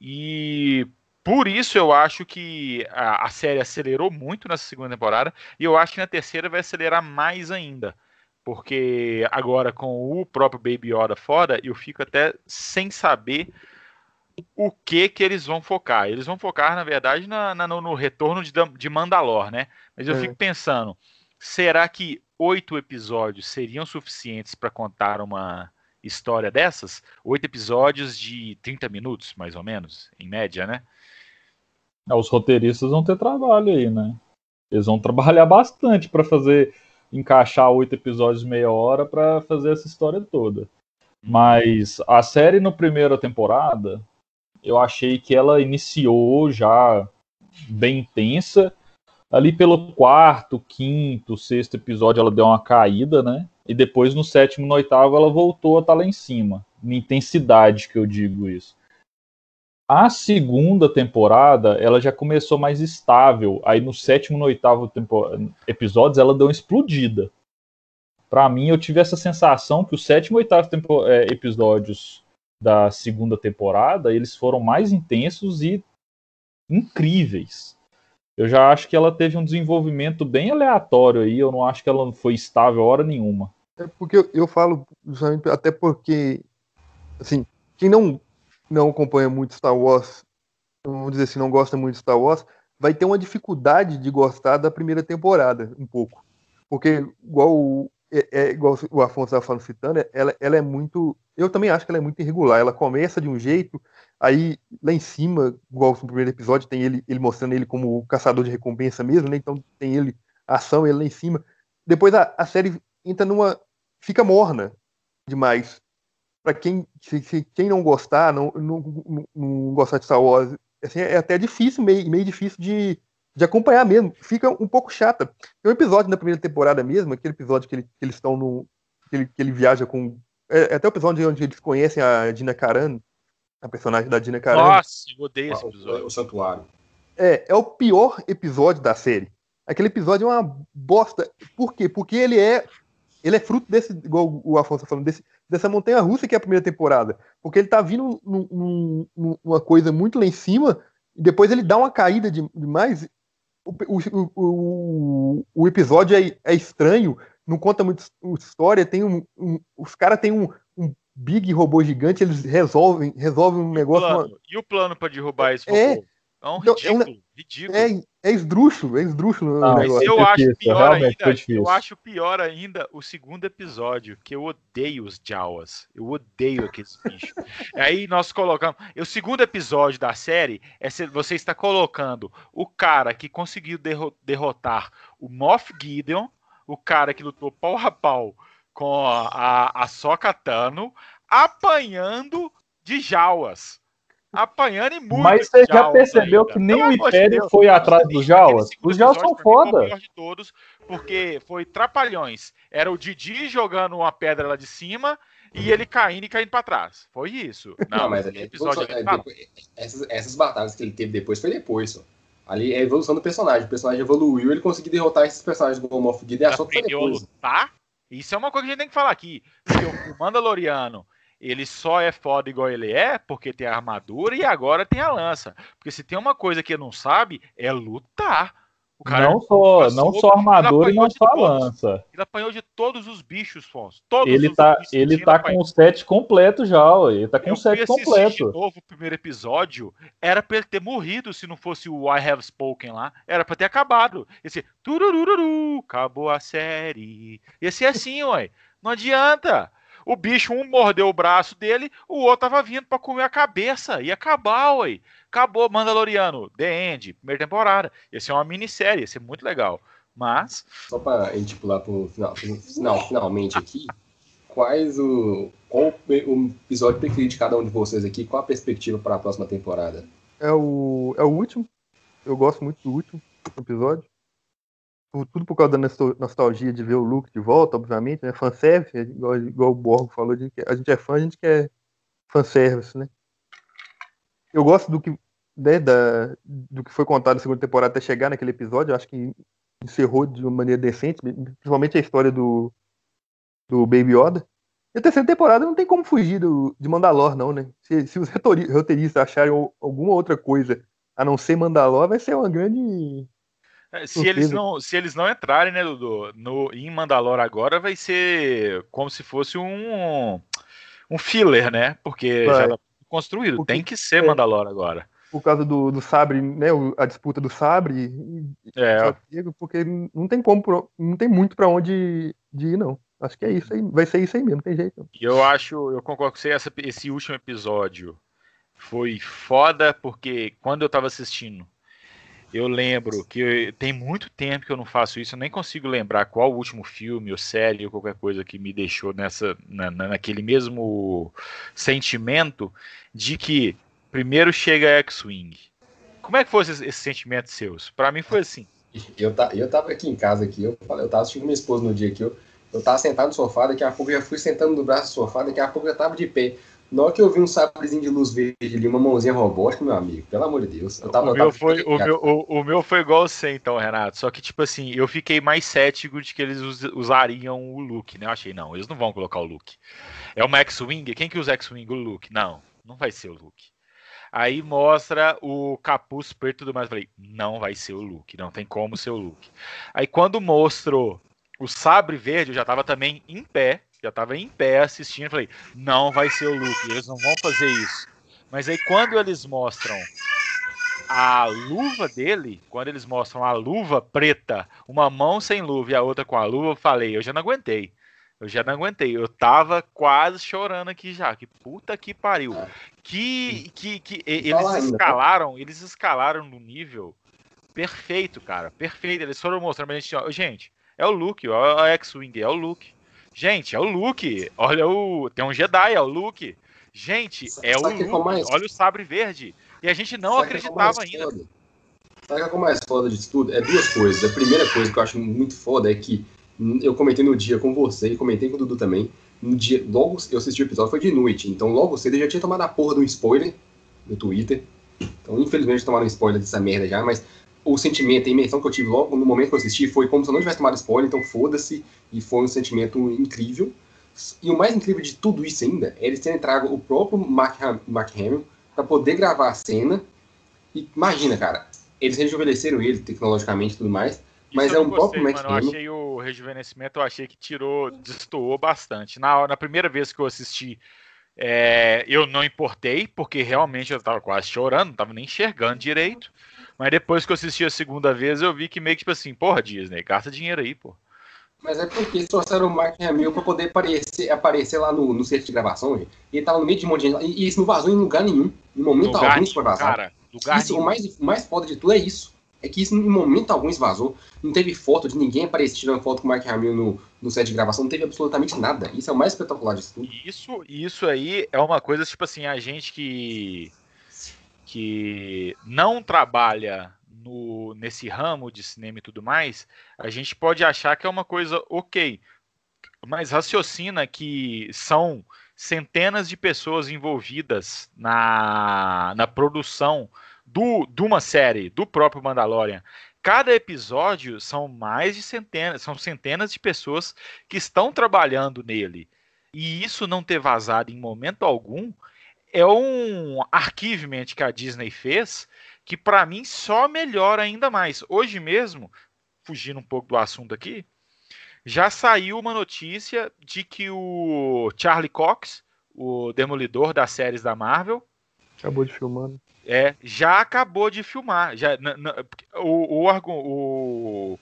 E por isso eu acho que a, a, série acelerou muito nessa segunda temporada e eu acho que na terceira vai acelerar mais ainda. Porque agora com o próprio Baby Yoda fora, eu fico até sem saber o que que eles vão focar. Eles vão focar, na verdade, na, na, no, no, retorno de, de Mandalor, né? Mas eu é. fico pensando, será que oito episódios seriam suficientes para contar uma história dessas? Oito episódios de 30 minutos, mais ou menos, em média, né? É, os roteiristas vão ter trabalho aí, né? Eles vão trabalhar bastante para fazer encaixar oito episódios meia hora para fazer essa história toda. Mas a série no primeira temporada, eu achei que ela iniciou já bem intensa. Ali pelo quarto, quinto, sexto episódio ela deu uma caída, né? e depois no sétimo no oitavo ela voltou a estar tá lá em cima. Na intensidade que eu digo isso. A segunda temporada, ela já começou mais estável. Aí no sétimo no oitavo episódios, ela deu uma explodida. Para mim, eu tive essa sensação que os sétimo e oitavo é, episódios da segunda temporada, eles foram mais intensos e incríveis. Eu já acho que ela teve um desenvolvimento bem aleatório aí. Eu não acho que ela foi estável hora nenhuma. É porque eu, eu falo até porque, assim, quem não não acompanha muito Star Wars, vamos dizer assim, não gosta muito de Star Wars, vai ter uma dificuldade de gostar da primeira temporada, um pouco. Porque, igual o, é, é, igual o Afonso estava falando, citando, ela, ela é muito. Eu também acho que ela é muito irregular. Ela começa de um jeito, aí lá em cima, igual no primeiro episódio, tem ele, ele mostrando ele como caçador de recompensa mesmo, né? Então tem ele, a ação, ele lá em cima. Depois a, a série entra numa. fica morna demais para quem, se, se, quem não gostar, não, não, não, não, gostar de Star Wars, assim, é até difícil, meio, meio difícil de, de acompanhar mesmo. Fica um pouco chata. Tem um episódio na primeira temporada mesmo, aquele episódio que, ele, que eles estão no. Que ele, que ele viaja com. É, é até o episódio onde eles conhecem a Dina Karan, a personagem da Dina Karan. Nossa, eu odeio esse episódio. O, o Santuário. É, é o pior episódio da série. Aquele episódio é uma bosta. Por quê? Porque ele é. Ele é fruto desse, igual o Afonso tá falando, desse, dessa montanha russa que é a primeira temporada. Porque ele tá vindo num, num, numa coisa muito lá em cima, e depois ele dá uma caída de, demais. O, o, o, o episódio é, é, estranho, não conta muita história, tem um, um os caras têm um, um, big robô gigante, eles resolvem, resolvem um negócio. E o plano, uma... e o plano para derrubar esse é, robô? É um ridículo, então, é um, ridículo. É, é esdrúxulo, é esdrúxulo. Não, mas eu acho difícil, pior ainda, eu acho pior ainda o segundo episódio, que eu odeio os Jawas. Eu odeio aqueles bichos. Aí nós colocamos. O segundo episódio da série é se você está colocando o cara que conseguiu derrotar o Moff Gideon, o cara que lutou pau a pau com a, a, a Sokatano, apanhando de Jawas apanhando e muito. Mas você já percebeu ainda. que nem Pelo o Império Deus, foi atrás dos Jawas? Os Jawas são foda. de todos, porque foi trapalhões. Era o Didi jogando uma pedra lá de cima e ele caindo e caindo para trás. Foi isso. Não, Não mas ali, episódio é, depois, essas, essas batalhas que ele teve depois foi depois, só. Ali é a evolução do personagem. O personagem evoluiu, ele conseguiu derrotar esses personagens do Moff Gideon e a só foi depois. Lutar? Isso é uma coisa que a gente tem que falar aqui. Porque o Mandaloriano ele só é foda igual ele é porque tem a armadura e agora tem a lança. Porque se tem uma coisa que ele não sabe, é lutar. não só, não só armadura e não só lança. Ele apanhou de todos os bichos, Fonso. Todos ele tá, ele tá com o set completo já, ué. ele tá com o set completo. De novo o primeiro episódio, era pra ele ter morrido se não fosse o I Have Spoken lá. Era pra ter acabado. Esse turururu, acabou a série. Esse é assim, ué. Não adianta. O bicho, um mordeu o braço dele, o outro tava vindo para comer a cabeça. Ia acabar, ué. Acabou Mandaloriano, The End, primeira temporada. Ia ser uma minissérie, ia ser muito legal. Mas. Só pra gente pular pro final, final finalmente aqui, quais o. Qual o episódio preferido de cada um de vocês aqui? Qual a perspectiva para a próxima temporada? É o, é o último. Eu gosto muito do último episódio tudo por causa da nostalgia de ver o Luke de volta, obviamente, né? Fanservice, igual, igual o Borgo falou, a gente é fã, a gente quer fanservice, né? Eu gosto do que, né, da, do que foi contado na segunda temporada até chegar naquele episódio, eu acho que encerrou de uma maneira decente, principalmente a história do, do Baby Yoda. E a terceira temporada não tem como fugir do, de Mandalor, não, né? Se, se os roteiristas acharem alguma outra coisa a não ser Mandalor, vai ser uma grande é, se eles, não, se eles não entrarem, né, Dudu, no, em Mandalor agora, vai ser como se fosse um, um filler, né? Porque vai. já tá construído. Porque, Tem que ser é, Mandalor agora. Por causa do, do sabre, né? A disputa do sabre. É. Porque não tem como, não tem muito para onde ir, não. Acho que é isso aí. Vai ser isso aí mesmo, não tem jeito. Eu acho, eu concordo com você, essa, esse último episódio foi foda, porque quando eu tava assistindo eu lembro que tem muito tempo que eu não faço isso, eu nem consigo lembrar qual o último filme ou série ou qualquer coisa que me deixou nessa na, naquele mesmo sentimento de que primeiro chega X-Wing. Como é que foi esse, sentimento seus? Para mim foi assim. Eu, tá, eu tava aqui em casa aqui, eu, eu tava assistindo minha esposa no dia que eu, Eu tava sentado no sofá, daqui a pouco eu já fui sentando no braço do sofá, daqui a pouco eu tava de pé. Na hora que eu vi um sabrezinho de luz verde ali, uma mãozinha robótica, meu amigo, pelo amor de Deus. Eu tava, o, eu meu tava foi, o, meu, o, o meu foi igual você, então, Renato. Só que, tipo assim, eu fiquei mais cético de que eles us- usariam o Luke, né? Eu achei, não, eles não vão colocar o Luke. É uma X-Wing? Quem que usa X-Wing? O Luke. Não, não vai ser o Luke. Aí mostra o capuz preto e tudo mais. Eu falei, não vai ser o Luke, não tem como ser o Luke. Aí quando mostrou o sabre verde, eu já tava também em pé, já tava em pé assistindo. Falei, não vai ser o Luke, eles não vão fazer isso. Mas aí quando eles mostram a luva dele, quando eles mostram a luva preta, uma mão sem luva e a outra com a luva, eu falei, eu já não aguentei. Eu já não aguentei. Eu tava quase chorando aqui já. Que puta que pariu. Que, que, que eles escalaram, eles escalaram no nível perfeito, cara. Perfeito. Eles foram mostrando pra gente, ó, gente, é o Luke, ó, a X-Wing, é o Luke. Gente, é o Luke. Olha o. Tem um Jedi, é o Luke. Gente, é o Sabe que Luke. mais- Olha o sabre verde. E a gente não Sabe é acreditava ainda. foda? Sabe o que é o mais foda disso tudo? É duas coisas. A primeira coisa que eu acho muito foda é que eu comentei no dia com você e comentei com o Dudu também. No dia, logo eu assisti o episódio, foi de noite. Então logo cedo eu já tinha tomado a porra de um spoiler no Twitter. Então, infelizmente, tomaram um spoiler dessa merda já, mas o sentimento, a imersão que eu tive logo no momento que eu assisti foi como se eu não tivesse tomado spoiler, então foda-se, e foi um sentimento incrível. E o mais incrível de tudo isso ainda é eles terem trago o próprio Mark, Ham Mark Hamill pra poder gravar a cena. E imagina, cara, eles rejuvenesceram ele tecnologicamente e tudo mais, mas Isso é eu um próprio Max mano. Eu achei o rejuvenescimento, eu achei que tirou, destoou bastante. Na, na primeira vez que eu assisti, é, eu não importei, porque realmente eu tava quase chorando, não tava nem enxergando direito. Mas depois que eu assisti a segunda vez, eu vi que meio que tipo assim, porra, Disney, gasta dinheiro aí, pô. Mas é porque eles trouxeram o Mark Hamill pra poder aparecer, aparecer lá no, no set de gravação. E ele tava no meio de um monte de gente. E, e isso não vazou em lugar nenhum. Em momento Lugar algum isso foi vazado. cara, lugar Isso, o mais, o mais foda de tudo é isso. É que isso em momento algum vazou. Não teve foto de ninguém aparecendo tirando foto com o Mark Hamill no, no set de gravação. Não teve absolutamente nada. Isso é o mais espetacular disso tudo. Isso, isso aí é uma coisa, tipo assim, a gente que, que não trabalha no, nesse ramo de cinema e tudo mais, a gente pode achar que é uma coisa ok. Mas raciocina que são centenas de pessoas envolvidas na, na produção do, de uma série, do próprio Mandalorian. Cada episódio são mais de centenas, são centenas de pessoas que estão trabalhando nele e isso não ter vazado em momento algum é um arquivement que a Disney fez que para mim só melhora ainda mais. Hoje mesmo, fugindo um pouco do assunto aqui, já saiu uma notícia de que o Charlie Cox, o demolidor das séries da Marvel, Acabou de filmar. né? é, já acabou de filmar. Já, na- na- o, o, o,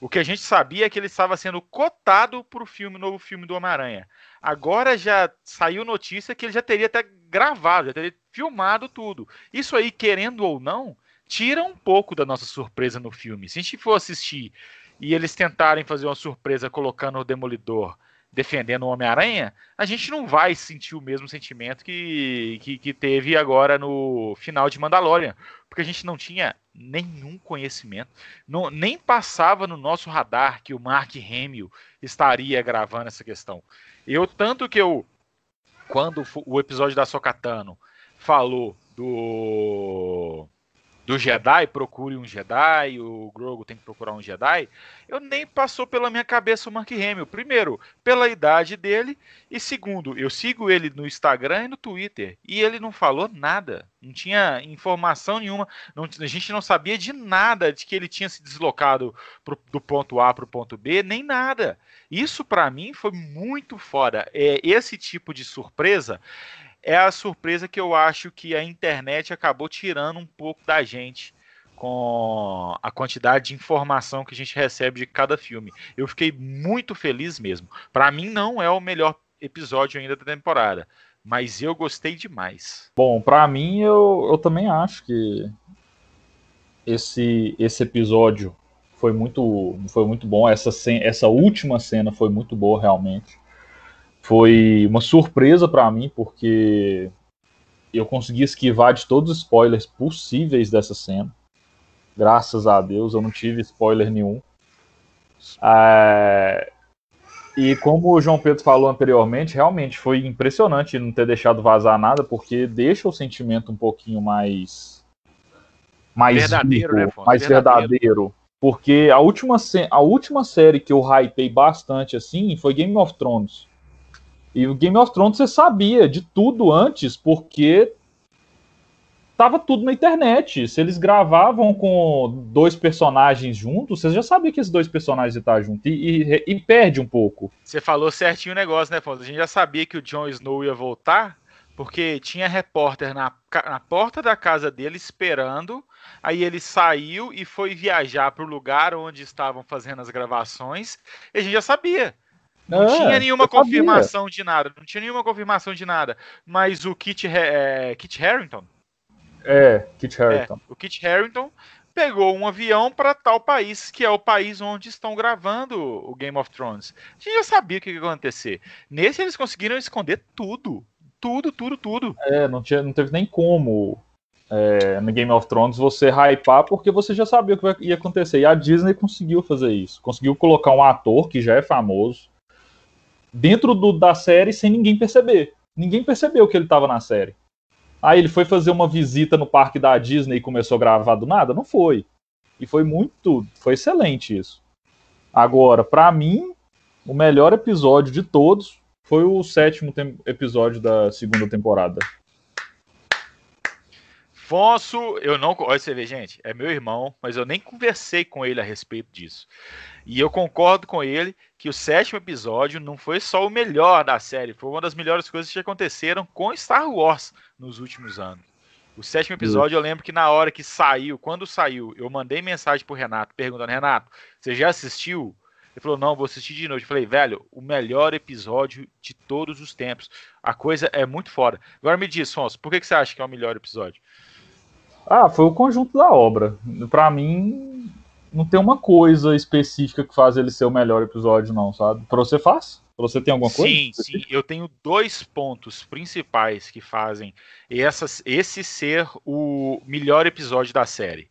o que a gente sabia é que ele estava sendo cotado para o filme, novo filme do Homem-Aranha. Agora já saiu notícia que ele já teria até gravado, já teria filmado tudo. Isso aí, querendo ou não, tira um pouco da nossa surpresa no filme. Se a gente for assistir e eles tentarem fazer uma surpresa colocando o Demolidor defendendo o Homem-Aranha, a gente não vai sentir o mesmo sentimento que, que, que teve agora no final de Mandalorian, porque a gente não tinha nenhum conhecimento, não, nem passava no nosso radar que o Mark Hamill estaria gravando essa questão. Eu, tanto que eu, quando o episódio da Sokatano falou do do Jedi, procure um Jedi, o Grogu tem que procurar um Jedi, eu nem passou pela minha cabeça o Mark Hamill. Primeiro, pela idade dele, e segundo, eu sigo ele no Instagram e no Twitter, e ele não falou nada, não tinha informação nenhuma, não- a gente não sabia de nada de que ele tinha se deslocado pro- do ponto A para o ponto B, nem nada. Isso para mim foi muito foda. É, esse tipo de surpresa é a surpresa que eu acho que a internet acabou tirando um pouco da gente com a quantidade de informação que a gente recebe de cada filme. Eu fiquei muito feliz mesmo. Para mim não é o melhor episódio ainda da temporada, mas eu gostei demais. Bom, pra mim eu, eu também acho que esse esse episódio foi muito foi muito bom. Essa essa última cena foi muito boa realmente. Foi uma surpresa pra mim porque eu consegui esquivar de todos os spoilers possíveis dessa cena. Graças a Deus eu não tive spoiler nenhum. É, E como o João Pedro falou anteriormente, realmente foi impressionante não ter deixado vazar nada, porque deixa o sentimento um pouquinho mais. mais Verdadeiro, vivo, né, mais Verdadeiro. verdadeiro. Porque a última, a última série que eu hypei bastante assim foi Game of Thrones. E o Game of Thrones você sabia de tudo antes, porque tava tudo na internet. Se eles gravavam com dois personagens juntos, você já sabia que esses dois personagens estar juntos. E, e- e perde um pouco. Você falou certinho o negócio, né, Fonso? A gente já sabia que o Jon Snow ia voltar, porque tinha repórter na, na porta da casa dele esperando. Aí ele saiu e foi viajar para o lugar onde estavam fazendo as gravações. E a gente já sabia. Não É, tinha nenhuma eu sabia. confirmação de nada. Não tinha nenhuma confirmação de nada. Mas o Kit, é, Kit Harington, É, Kit é, Harington. o Kit Harington pegou um avião para tal país, que é o país onde estão gravando o Game of Thrones. A gente já sabia o que ia acontecer. Nesse eles conseguiram esconder tudo. Tudo, tudo, tudo. É, não, tinha, não teve nem como é, no Game of Thrones você hypar, porque você já sabia o que ia acontecer. E a Disney conseguiu fazer isso. Conseguiu colocar um ator que já é famoso dentro do- da série sem ninguém perceber. Ninguém percebeu que ele estava na série. Aí ele foi fazer uma visita no parque da Disney e começou a gravar do nada? Não foi. E foi muito. Foi excelente isso. Agora, pra mim, o melhor episódio de todos foi o sétimo episódio da segunda temporada. Fonso, eu não. Olha, você vê, gente, é meu irmão, mas eu nem conversei com ele a respeito disso. E eu concordo com ele que o sétimo episódio não foi só o melhor da série, foi uma das melhores coisas que aconteceram com Star Wars nos últimos anos. O sétimo episódio, eu lembro que na hora que saiu, quando saiu, eu mandei mensagem pro Renato perguntando: Renato, você já assistiu? Ele falou: Não, vou assistir de novo. Eu falei: Velho, o melhor episódio de todos os tempos. A coisa é muito foda. Agora me diz, Fonso, por que, que você acha que é o melhor episódio? Ah, foi o conjunto da obra. Pra mim, não tem uma coisa específica que faz ele ser o melhor episódio, não, sabe? Pra você faz? Pra você tem alguma coisa? Sim, sim. Eu tenho dois pontos principais que fazem essas, esse ser o melhor episódio da série.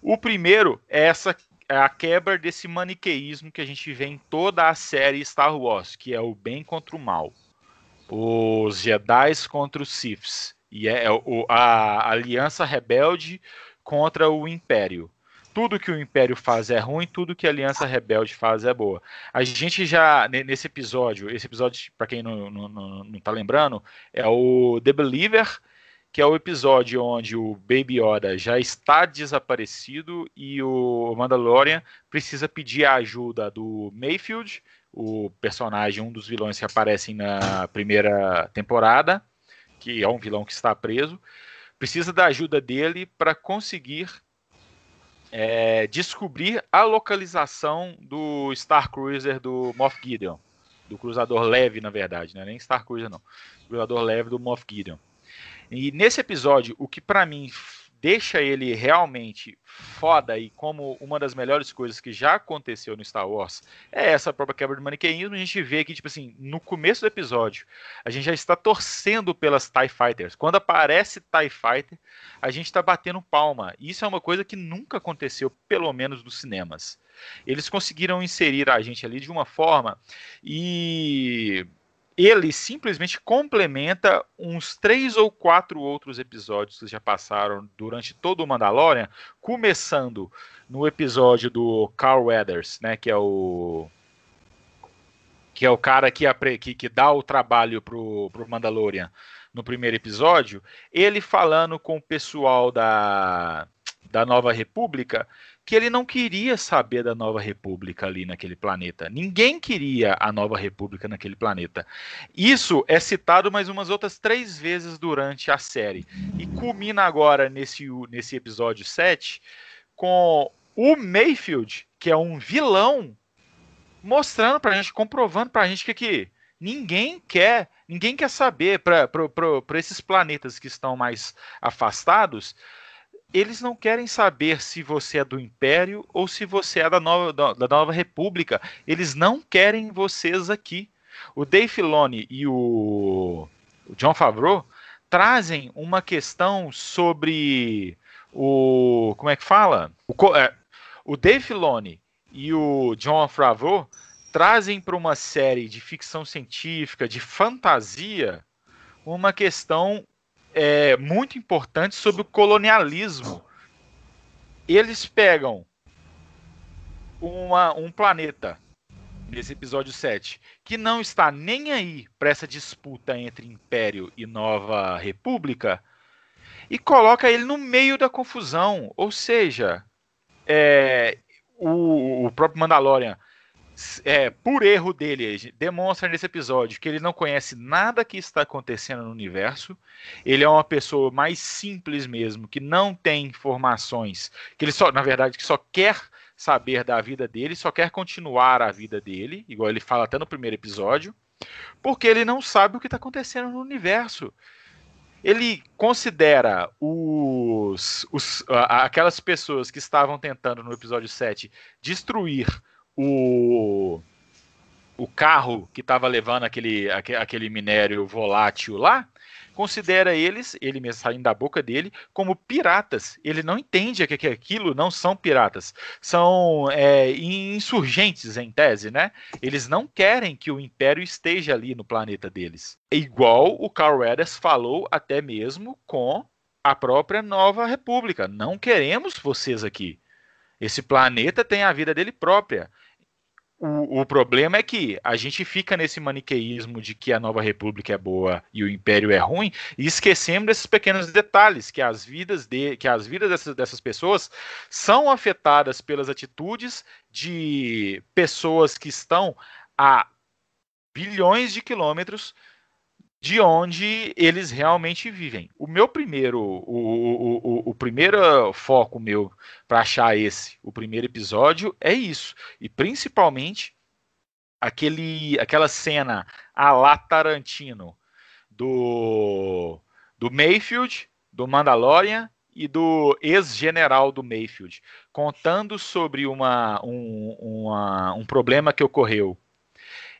O primeiro é essa é a quebra desse maniqueísmo que a gente vê em toda a série Star Wars, que é o bem contra o mal. Os Jedi contra os Siths. E é o- a aliança rebelde contra o Império. Tudo que o Império faz é ruim, tudo que a Aliança Rebelde faz é boa. A gente já, ne- nesse episódio, esse episódio, para quem não, não, não, não tá lembrando, é o The Believer, que é o episódio onde o Baby Yoda já está desaparecido e o Mandalorian precisa pedir a ajuda do Mayfield, o personagem, um dos vilões que aparecem na primeira temporada, que é um vilão que está preso, precisa da ajuda dele para conseguir é, descobrir a localização do Star Cruiser do Moff Gideon. Do cruzador leve, na verdade, né? nem Star Cruiser, não. Cruzador leve do Moff Gideon. E nesse episódio, o que para mim deixa ele realmente foda e como uma das melhores coisas que já aconteceu no Star Wars é essa própria quebra de maniqueísmo. A gente vê que, tipo assim, no começo do episódio, a gente já está torcendo pelas TIE Fighters. Quando aparece TIE Fighter, a gente está batendo palma. Isso é uma coisa que nunca aconteceu, pelo menos nos cinemas. Eles conseguiram inserir a gente ali de uma forma e ele simplesmente complementa uns três ou quatro outros episódios que já passaram durante todo o Mandalorian, começando no episódio do Carl Weathers, né, que é o que é o cara que, que, que dá o trabalho pro, pro Mandalorian no primeiro episódio, ele falando com o pessoal da, da Nova República que ele não queria saber da Nova República ali naquele planeta. Ninguém queria a Nova República naquele planeta. Isso é citado mais umas outras três vezes durante a série. E culmina agora nesse, nesse episódio 7 com o Mayfield, que é um vilão, mostrando pra gente, comprovando pra gente que, que ninguém quer, ninguém quer saber para esses planetas que estão mais afastados eles não querem saber se você é do Império ou se você é da Nova, da, da Nova República. Eles não querem vocês aqui. O Dave Filoni e o, o John Favreau trazem uma questão sobre o. Como é que fala? O, é, o Dave Filoni e o John Favreau trazem para uma série de ficção científica, de fantasia, uma questão é, muito importante sobre o colonialismo. Eles pegam uma, um planeta, nesse episódio 7, que não está nem aí para essa disputa entre Império e Nova República, e coloca ele no meio da confusão. Ou seja, é, o, o próprio Mandalorian é, por erro dele, demonstra nesse episódio que ele não conhece nada que está acontecendo no universo. Ele é uma pessoa mais simples mesmo, que não tem informações, que ele só, na verdade, que só quer saber da vida dele, só quer continuar a vida dele, igual ele fala até no primeiro episódio, porque ele não sabe o que está acontecendo no universo. Ele considera os, os, aquelas pessoas que estavam tentando no episódio 7 destruir o, o carro que estava levando aquele, aquele minério volátil lá, considera eles, ele mesmo saindo da boca dele, como piratas. Ele não entende que, que aquilo não são piratas, são é, insurgentes em tese, né? Eles não querem que o Império esteja ali no planeta deles. É igual o Carl Weathers falou até mesmo com a própria Nova República. Não queremos vocês aqui. Esse planeta tem a vida dele própria. O, o, problema é que a gente fica nesse maniqueísmo de que a Nova República é boa e o Império é ruim e esquecemos desses pequenos detalhes que as vidas de que as vidas dessas, dessas pessoas são afetadas pelas atitudes de pessoas que estão a bilhões de quilômetros de onde eles realmente vivem. O meu primeiro, o, o, o, o primeiro foco meu para achar esse, o primeiro episódio, é isso. E principalmente aquele, aquela cena a lá Tarantino do, do Mayfield, do Mandalorian e do ex-general do Mayfield, contando sobre uma, um, uma, um problema que ocorreu.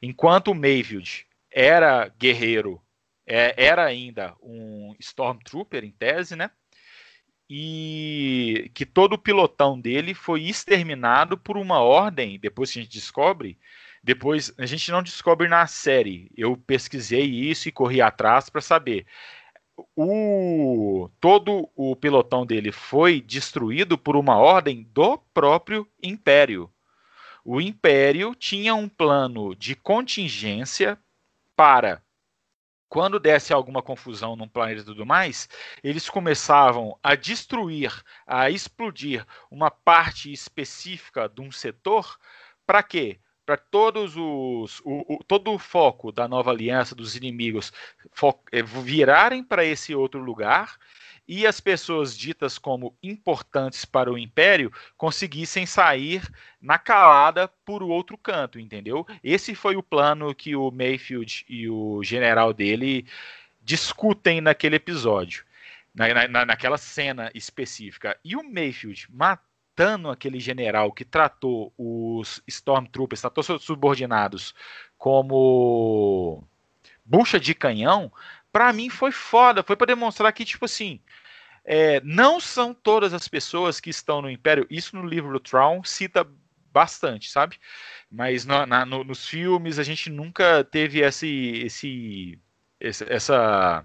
Enquanto o Mayfield era guerreiro é, era ainda um Stormtrooper em tese, né? E que todo o pilotão dele foi exterminado por uma ordem, depois que a gente descobre, depois a gente não descobre na série. Eu pesquisei isso e corri atrás para saber. O todo o pilotão dele foi destruído por uma ordem do próprio Império. O Império tinha um plano de contingência para quando desse alguma confusão num planeta e tudo mais, eles começavam a destruir, a explodir uma parte específica de um setor, para quê? Para todos os. O, o, todo o foco da nova aliança, dos inimigos, eh, virarem para esse outro lugar e as pessoas ditas como importantes para o império conseguissem sair na calada por outro canto, entendeu? Esse foi o plano que o Mayfield e o general dele discutem naquele episódio, na, na, naquela cena específica. E o Mayfield matando aquele general que tratou os Stormtroopers, tratou seus subordinados como bucha de canhão, para mim foi foda, foi para demonstrar que, tipo assim, é, não são todas as pessoas que estão no Império, isso no livro do Traum cita bastante, sabe? Mas no, na, no, nos filmes a gente nunca teve esse, esse, essa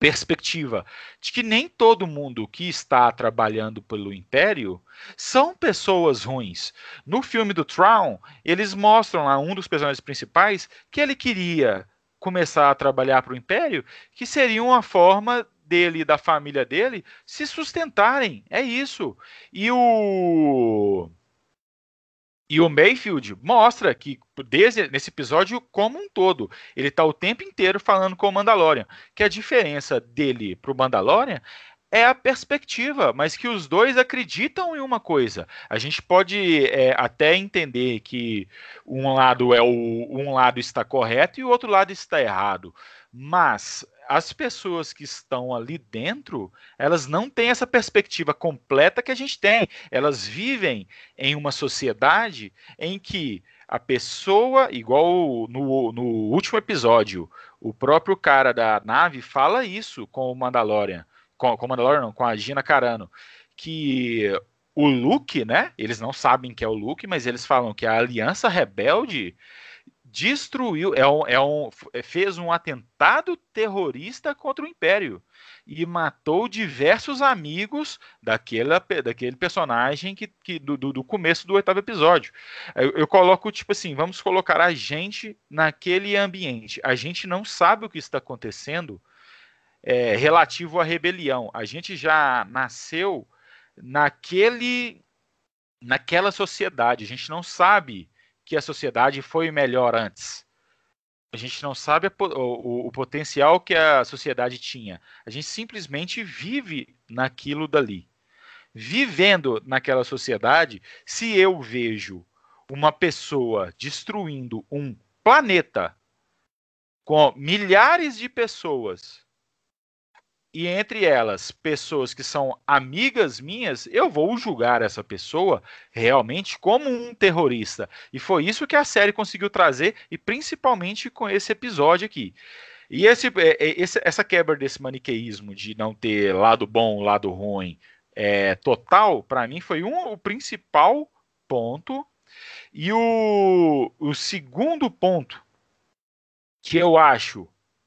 perspectiva de que nem todo mundo que está trabalhando pelo Império são pessoas ruins. No filme do Traum, eles mostram lá um dos personagens principais que ele queria começar a trabalhar para o Império, que seria uma forma dele e da família dele se sustentarem. É isso. E o e o Mayfield mostra que desde nesse episódio como um todo, ele está o tempo inteiro falando com o Mandalorian, que a diferença dele para o Mandalorian é a perspectiva, mas que os dois acreditam em uma coisa. A gente pode é, até entender que um lado é o um lado está correto e o outro lado está errado, mas as pessoas que estão ali dentro, elas não têm essa perspectiva completa que a gente tem. Elas vivem em uma sociedade em que a pessoa, igual no, no último episódio, o próprio cara da nave fala isso com o Mandalorian, com, com Mandalorian não, com a Gina Carano, que o Luke, né? Eles não sabem que é o Luke, mas eles falam que a Aliança Rebelde destruiu, é um, é um, fez um atentado terrorista contra o Império e matou diversos amigos daquele, daquele personagem que, que do, do, começo do oitavo episódio. Eu, eu, coloco, tipo assim, vamos colocar a gente naquele ambiente. A gente não sabe o que está acontecendo é, relativo à rebelião. A gente já nasceu naquele naquela sociedade. A gente não sabe que a sociedade foi melhor antes. A gente não sabe o, o, o, potencial que a sociedade tinha. A gente simplesmente vive naquilo dali. Vivendo naquela sociedade, se eu vejo uma pessoa destruindo um planeta com milhares de pessoas e entre elas pessoas que são amigas minhas, eu vou julgar essa pessoa realmente como um terrorista. E foi isso que a série conseguiu trazer, e principalmente com esse episódio aqui. E esse, é, é, essa quebra desse maniqueísmo de não ter lado bom, lado ruim, é, total, para mim foi um, o principal ponto. E o, o segundo ponto que eu acho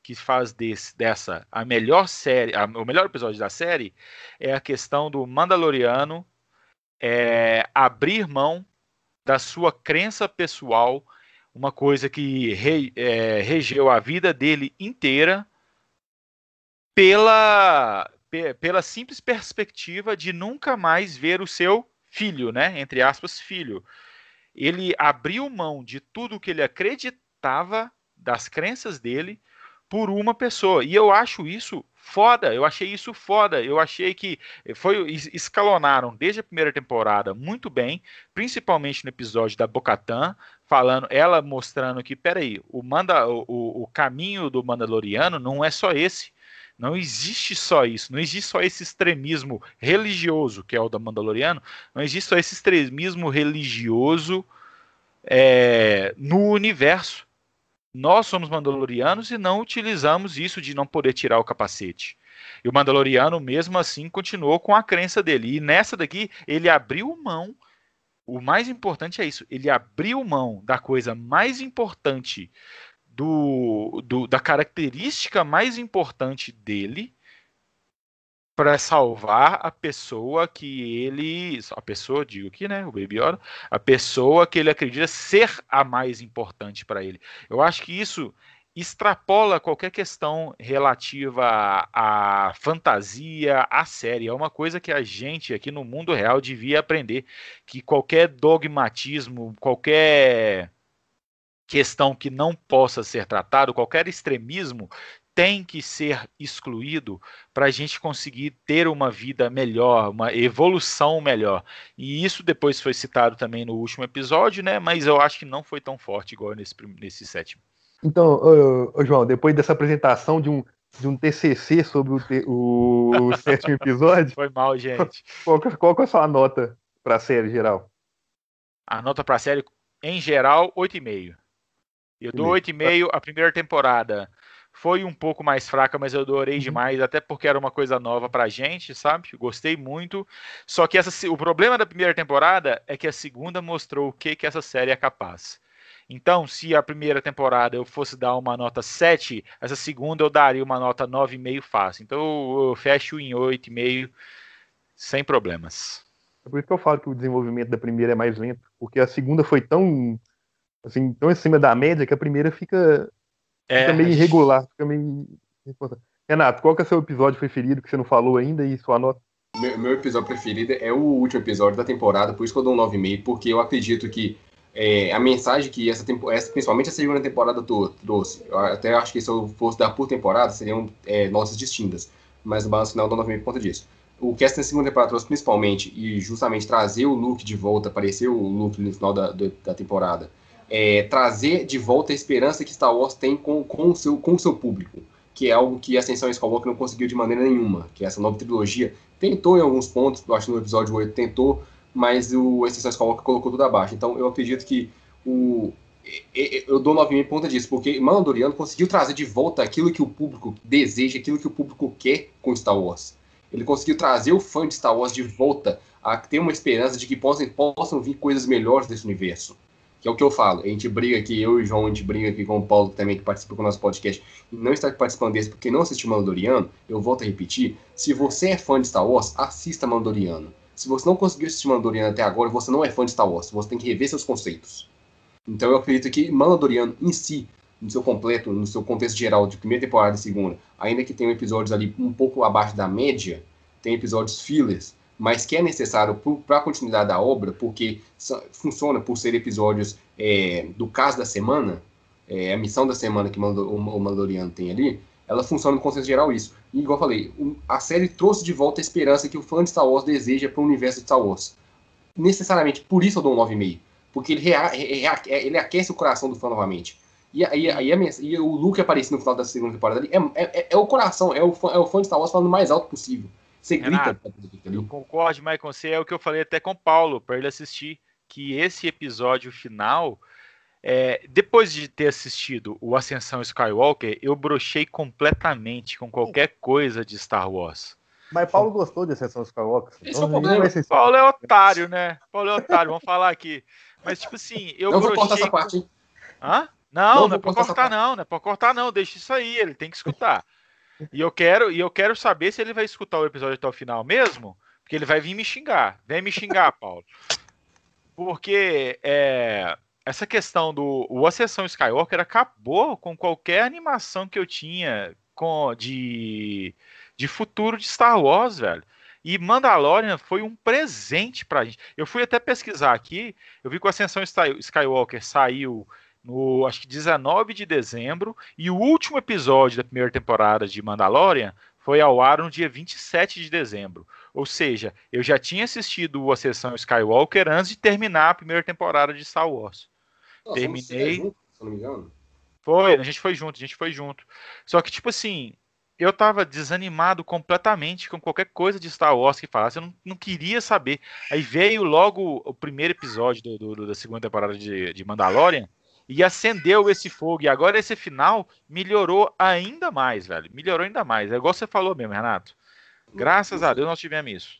que faz desse, dessa a melhor série, a, o melhor episódio da série é a questão do Mandaloriano é, abrir mão da sua crença pessoal, uma coisa que re, é, regeu a vida dele inteira pela pela simples perspectiva de nunca mais ver o seu filho, né? Entre aspas, filho. Ele abriu mão de tudo que ele acreditava, das crenças dele, por uma pessoa. E eu acho isso foda, eu achei isso foda. Eu achei que foi escalonaram desde a primeira temporada muito bem, principalmente no episódio da Bocatan, falando, ela mostrando que, peraí, o, manda, o, o caminho do Mandaloriano não é só esse. Não existe só isso, não existe só esse extremismo religioso, que é o da Mandaloriano, não existe só esse extremismo religioso é, no universo nós somos mandalorianos e não utilizamos isso de não poder tirar o capacete. E o Mandaloriano, mesmo assim, continuou com a crença dele. E nessa daqui, ele abriu mão. O mais importante é isso: ele abriu mão da coisa mais importante, do, do da característica mais importante dele, para salvar a pessoa que ele, a pessoa, digo aqui, né, o Baby Yoda, a pessoa que ele acredita ser a mais importante para ele. Eu acho que isso extrapola qualquer questão relativa à, fantasia, à série. É uma coisa que a gente aqui no mundo real devia aprender, que qualquer dogmatismo, qualquer questão que não possa ser tratado, qualquer extremismo tem que ser excluído para a gente conseguir ter uma vida melhor, uma evolução melhor. E isso depois foi citado também no último episódio, né? Mas eu acho que não foi tão forte igual nesse, nesse sétimo. Então, ô, ô, João, depois dessa apresentação de um, de um TCC sobre o, te, o, o sétimo episódio. Foi mal, gente. Qual, qual, é a sua nota para a série geral? A nota para a série, em geral, 8,5. Eu dou 8,5 a primeira temporada foi um pouco mais fraca, mas eu adorei uhum. demais, até porque era uma coisa nova pra gente, sabe? Gostei muito. Só que essa, o problema da primeira temporada é que a segunda mostrou o que, que essa série é capaz. Então, se a primeira temporada eu fosse dar uma nota 7, essa segunda eu daria uma nota 9,5 fácil. Então eu fecho em 8,5 sem problemas. É por isso que eu falo que o desenvolvimento da primeira é mais lento, porque a segunda foi tão assim, tão acima da média que a primeira fica é. Fica meio irregular, fica meio. Renato, qual que é o seu episódio preferido que você não falou ainda e sua nota? Meu, meu episódio preferido é o último episódio da temporada, por isso que eu dou um 9,5, porque eu acredito que é, a mensagem que essa, essa, principalmente a segunda temporada trouxe, eu até acho que se eu fosse dar por temporada, seriam é, notas distintas, mas no balanço final eu dou 9,5 por conta disso. O que essa segunda temporada trouxe principalmente, e justamente trazer o Luke de volta, aparecer o Luke no final da, da temporada, é, trazer de volta a esperança que Star Wars tem com, com, o seu, com o seu público, que é algo que Ascensão Skywalker não conseguiu de maneira nenhuma, que essa nova trilogia tentou em alguns pontos, eu acho no episódio 8 tentou, mas o Ascensão Skywalker colocou tudo abaixo. Então eu acredito que o eu dou 9,5 por conta disso, porque Mandaloriano conseguiu trazer de volta aquilo que o público deseja, aquilo que o público quer com Star Wars. Ele conseguiu trazer o fã de Star Wars de volta a ter uma esperança de que possam, possam vir coisas melhores desse universo. Que é o que eu falo. A gente briga aqui, eu e o João, a gente briga aqui com o Paulo também, que participa do nosso podcast, e não está participando desse porque não assistiu Mandaloriano. Eu volto a repetir: se você é fã de Star Wars, assista Mandaloriano. Se você não conseguiu assistir Mandaloriano até agora, você não é fã de Star Wars. Você tem que rever seus conceitos. Então eu acredito que Mandaloriano em si, no seu completo, no seu contexto geral de primeira temporada e segunda, ainda que tenham episódios ali um pouco abaixo da média, tem episódios fillers, mas que é necessário para a continuidade da obra, porque funciona por ser episódios é, do caso da semana, é, a missão da semana que o Mandaloriano tem ali, ela funciona no contexto geral isso. E igual eu falei, a série trouxe de volta a esperança que o fã de Star Wars deseja para o universo de Star Wars. Necessariamente, por isso eu dou um 9,5. Porque ele, rea, ele aquece o coração do fã novamente. E, e, e, e, o Luke aparece no final da segunda temporada ali, é, é, é, o coração, é o, fã, é o fã de Star Wars falando o mais alto possível. Você grita. Eu concordo, Michael. Você é o que eu falei até com o Paulo, para ele assistir. Que esse episódio final, é, depois de ter assistido o Ascensão Skywalker, eu brochei completamente com qualquer coisa de Star Wars. Mas Paulo gostou de Ascensão Skywalker. Esse então, é Paulo é otário, né? Paulo é otário, vamos falar aqui. Mas, tipo assim, eu não brochei... vou cortar essa parte, hein? Hã? Não, não, não é pra cortar, não, não é pra cortar, não. Deixa isso aí, ele tem que escutar. E eu quero, e eu quero saber se ele vai escutar o episódio até o final mesmo, porque ele vai vir me xingar. Vem me xingar, Paulo. Porque é, essa questão do o Ascensão Skywalker acabou com qualquer animação que eu tinha com de, de futuro de Star Wars, velho. E Mandalorian foi um presente pra gente. Eu fui até pesquisar aqui, eu vi que o Ascensão Skywalker saiu no acho que 19 de dezembro, e o último episódio da primeira temporada de Mandalorian foi ao ar no dia 27 de dezembro. Ou seja, eu já tinha assistido a sessão Skywalker antes de terminar a primeira temporada de Star Wars. Nossa, Terminei. Junto, se não me engano. Foi, a gente foi junto, a gente foi junto. Só que, tipo assim, eu tava desanimado completamente com qualquer coisa de Star Wars que falasse, eu não, não queria saber. Aí veio logo o primeiro episódio do, do, da segunda temporada de, de Mandalorian, e acendeu esse fogo. E agora esse final melhorou ainda mais, velho. Melhorou ainda mais. É igual você falou mesmo, Renato. Graças a Deus nós tivemos isso.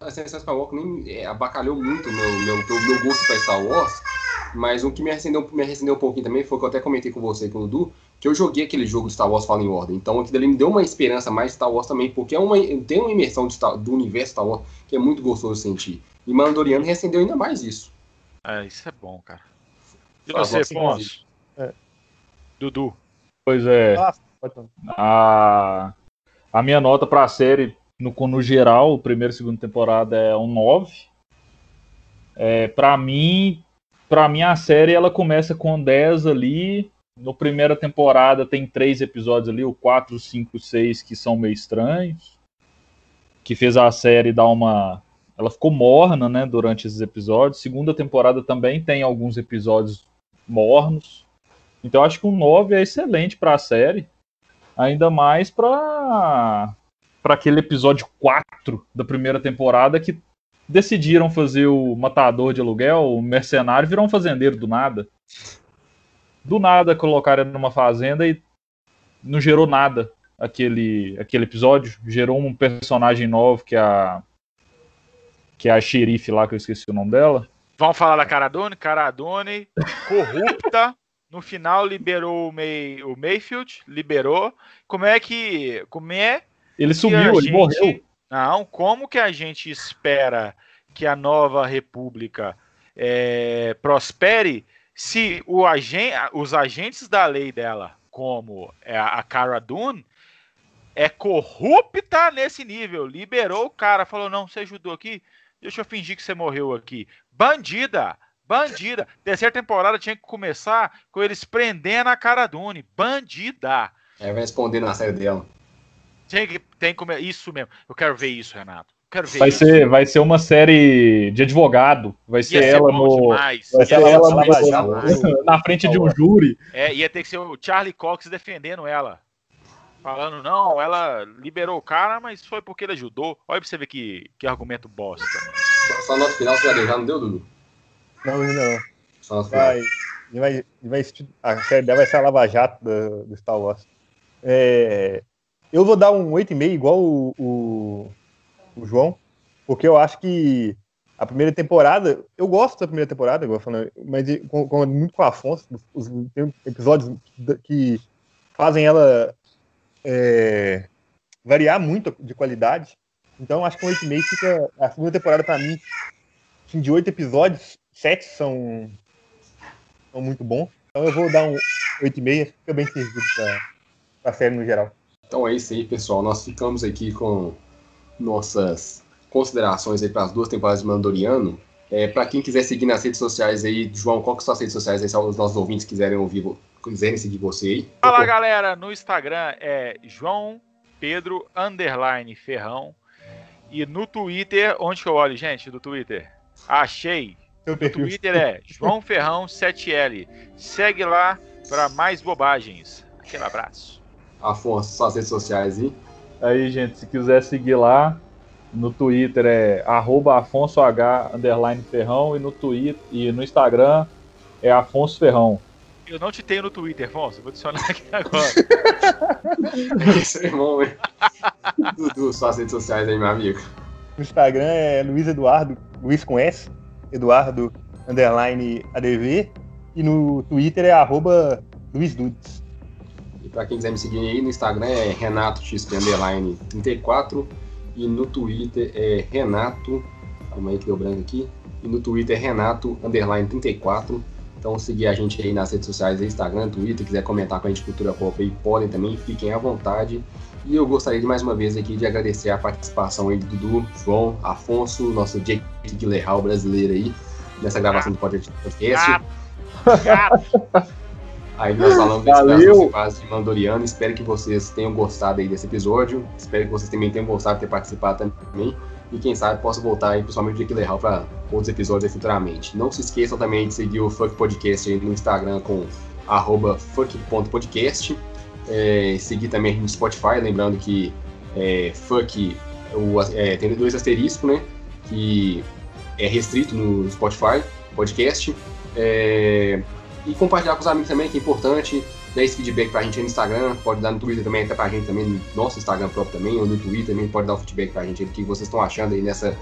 A Sensação Skywalker nem é, abacalhou muito o meu, meu, meu, gosto para Star Wars, mas o que me acendeu, me acendeu um pouquinho também foi o que eu até comentei com você e com o Dudu, que eu joguei aquele jogo de Star Wars Fallen Order. Então aquilo ali me deu uma esperança mais de Star Wars também, porque é uma, tem uma imersão Star, do universo Star Wars que é muito gostoso de sentir. E Mandaloriano recendeu ainda mais isso. É, isso é bom, cara. E você, Ponce? É. Dudu. Pois é. A, a minha nota para a série, no, no geral, primeira e segunda temporada é um 9. É, para mim, para mim a série ela começa com 10 ali. No primeira temporada tem três episódios ali, o 4, 5, 6, que são meio estranhos. Que fez a série dar uma. Ela ficou morna, né, durante esses episódios. Segunda temporada também tem alguns episódios mornos. Então acho que um 9 é excelente para a série. Ainda mais para para aquele episódio 4 da primeira temporada que decidiram fazer o matador de aluguel, o mercenário, virar um fazendeiro do nada. Do nada colocaram ele numa fazenda e não gerou nada aquele, aquele episódio. Gerou um personagem novo que é a que é a xerife lá, que eu esqueci o nome dela. Vamos falar da Caradone? Caradone, corrupta. No final liberou o, May, o Mayfield, liberou. Como é que. Como é. Ele sumiu, gente, ele morreu. Não, como que a gente espera que a nova república é, prospere se o agen, os agentes da lei dela, como é a Cara Dune, é corrupta nesse nível? Liberou o cara, falou: não, você ajudou aqui, deixa eu fingir que você morreu aqui. Bandida! Bandida! Terceira temporada tinha que começar com eles prendendo a cara Dune. Bandida! É, vai responder na série dela. Tem que, tem que Isso mesmo. Eu quero ver isso, Renato. Quero ver vai, isso. Ser, vai ser uma série de advogado. Vai ser, ser ela no. Demais. Vai ser ela, ela no, na frente de um júri. É, ia ter que ser o Charlie Cox defendendo ela. Falando, não, ela liberou o cara, mas foi porque ele ajudou. Olha pra você ver que, que argumento bosta. Só nota final você já não deu, Dudu? Não, não. Só vai, vai, vai, a série dela vai ser a Lava Jato do, do Star Wars. É, eu vou dar um 8,5 igual o, o, o João. Porque eu acho que a primeira temporada, eu gosto da primeira temporada, igual falando, mas com, com, muito com a Afonso, os, tem episódios que fazem ela é, variar muito de qualidade. Então, acho que um 8,5 fica. A segunda temporada, para mim, assim, de oito episódios, sete são, são muito bons. Então, eu vou dar um 8,5, fica bem servido para a série no geral. Então é isso aí, pessoal. Nós ficamos aqui com nossas considerações aí para as duas temporadas de Mandoriano. É, para quem quiser seguir nas redes sociais aí, João, qual que são as redes sociais aí, se os nossos ouvintes quiserem ouvir, quiserem seguir você aí? Fala galera, no Instagram é João Pedro underline Ferrão e no Twitter, onde que eu olho, gente, do Twitter? Achei. No Twitter é João Ferrão 7L. Segue lá para mais bobagens. Aquele abraço. Afonso, suas redes sociais aí. Aí, gente, se quiser seguir lá, no Twitter é arroba Afonso H underline Ferrão e no Twitter e no Instagram é Afonso Ferrão. Eu não te tenho no Twitter, Afonso. Vou adicionar aqui agora. Isso é bom, hein? Dudu, suas redes sociais aí, meu amigo. No Instagram é Luiz Eduardo, Luiz com S, Eduardo underline ADV. E no Twitter é arroba Luiz Dudes. E pra quem quiser me seguir aí no Instagram é Renato XP underline 34 e no Twitter é Renato. Calma aí que deu branco aqui. E no Twitter é Renato underline 34. Então seguir a gente aí nas redes sociais, Instagram, Twitter, quiser comentar com a gente Cultura Pop aí, podem também, fiquem à vontade. E eu gostaria de mais uma vez aqui de agradecer a participação aí do Dudu, João, Afonso, nosso Jake Guilherme brasileiro aí, nessa gravação do podcast. Aí nós falamos Valeu. das de Mandoriano. Espero que vocês tenham gostado aí desse episódio. Espero que vocês também tenham gostado de ter participado também. E quem sabe possa voltar aí, principalmente o Jake Leal, para outros episódios futuramente. Não se esqueçam também de seguir o Funk Podcast aí no Instagram com funk.podcast. É, seguir também no Spotify, lembrando que é, Funk é, tem dois asteriscos, né? Que é restrito no Spotify, podcast. É, e compartilhar com os amigos também, que é importante. Dá esse feedback pra gente aí no Instagram, pode dar no Twitter também, até pra gente também, no nosso Instagram próprio também, ou no Twitter também, pode dar o feedback pra gente aí, o que vocês estão achando aí nessa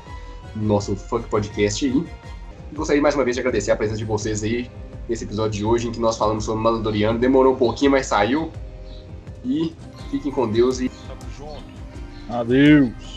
nosso Funk Podcast aí. E gostaria mais uma vez de agradecer a presença de vocês aí nesse episódio de hoje, em que nós falamos sobre Mandaloriano. Demorou um pouquinho, mas saiu. E fiquem com Deus e. Tamo junto. Adeus.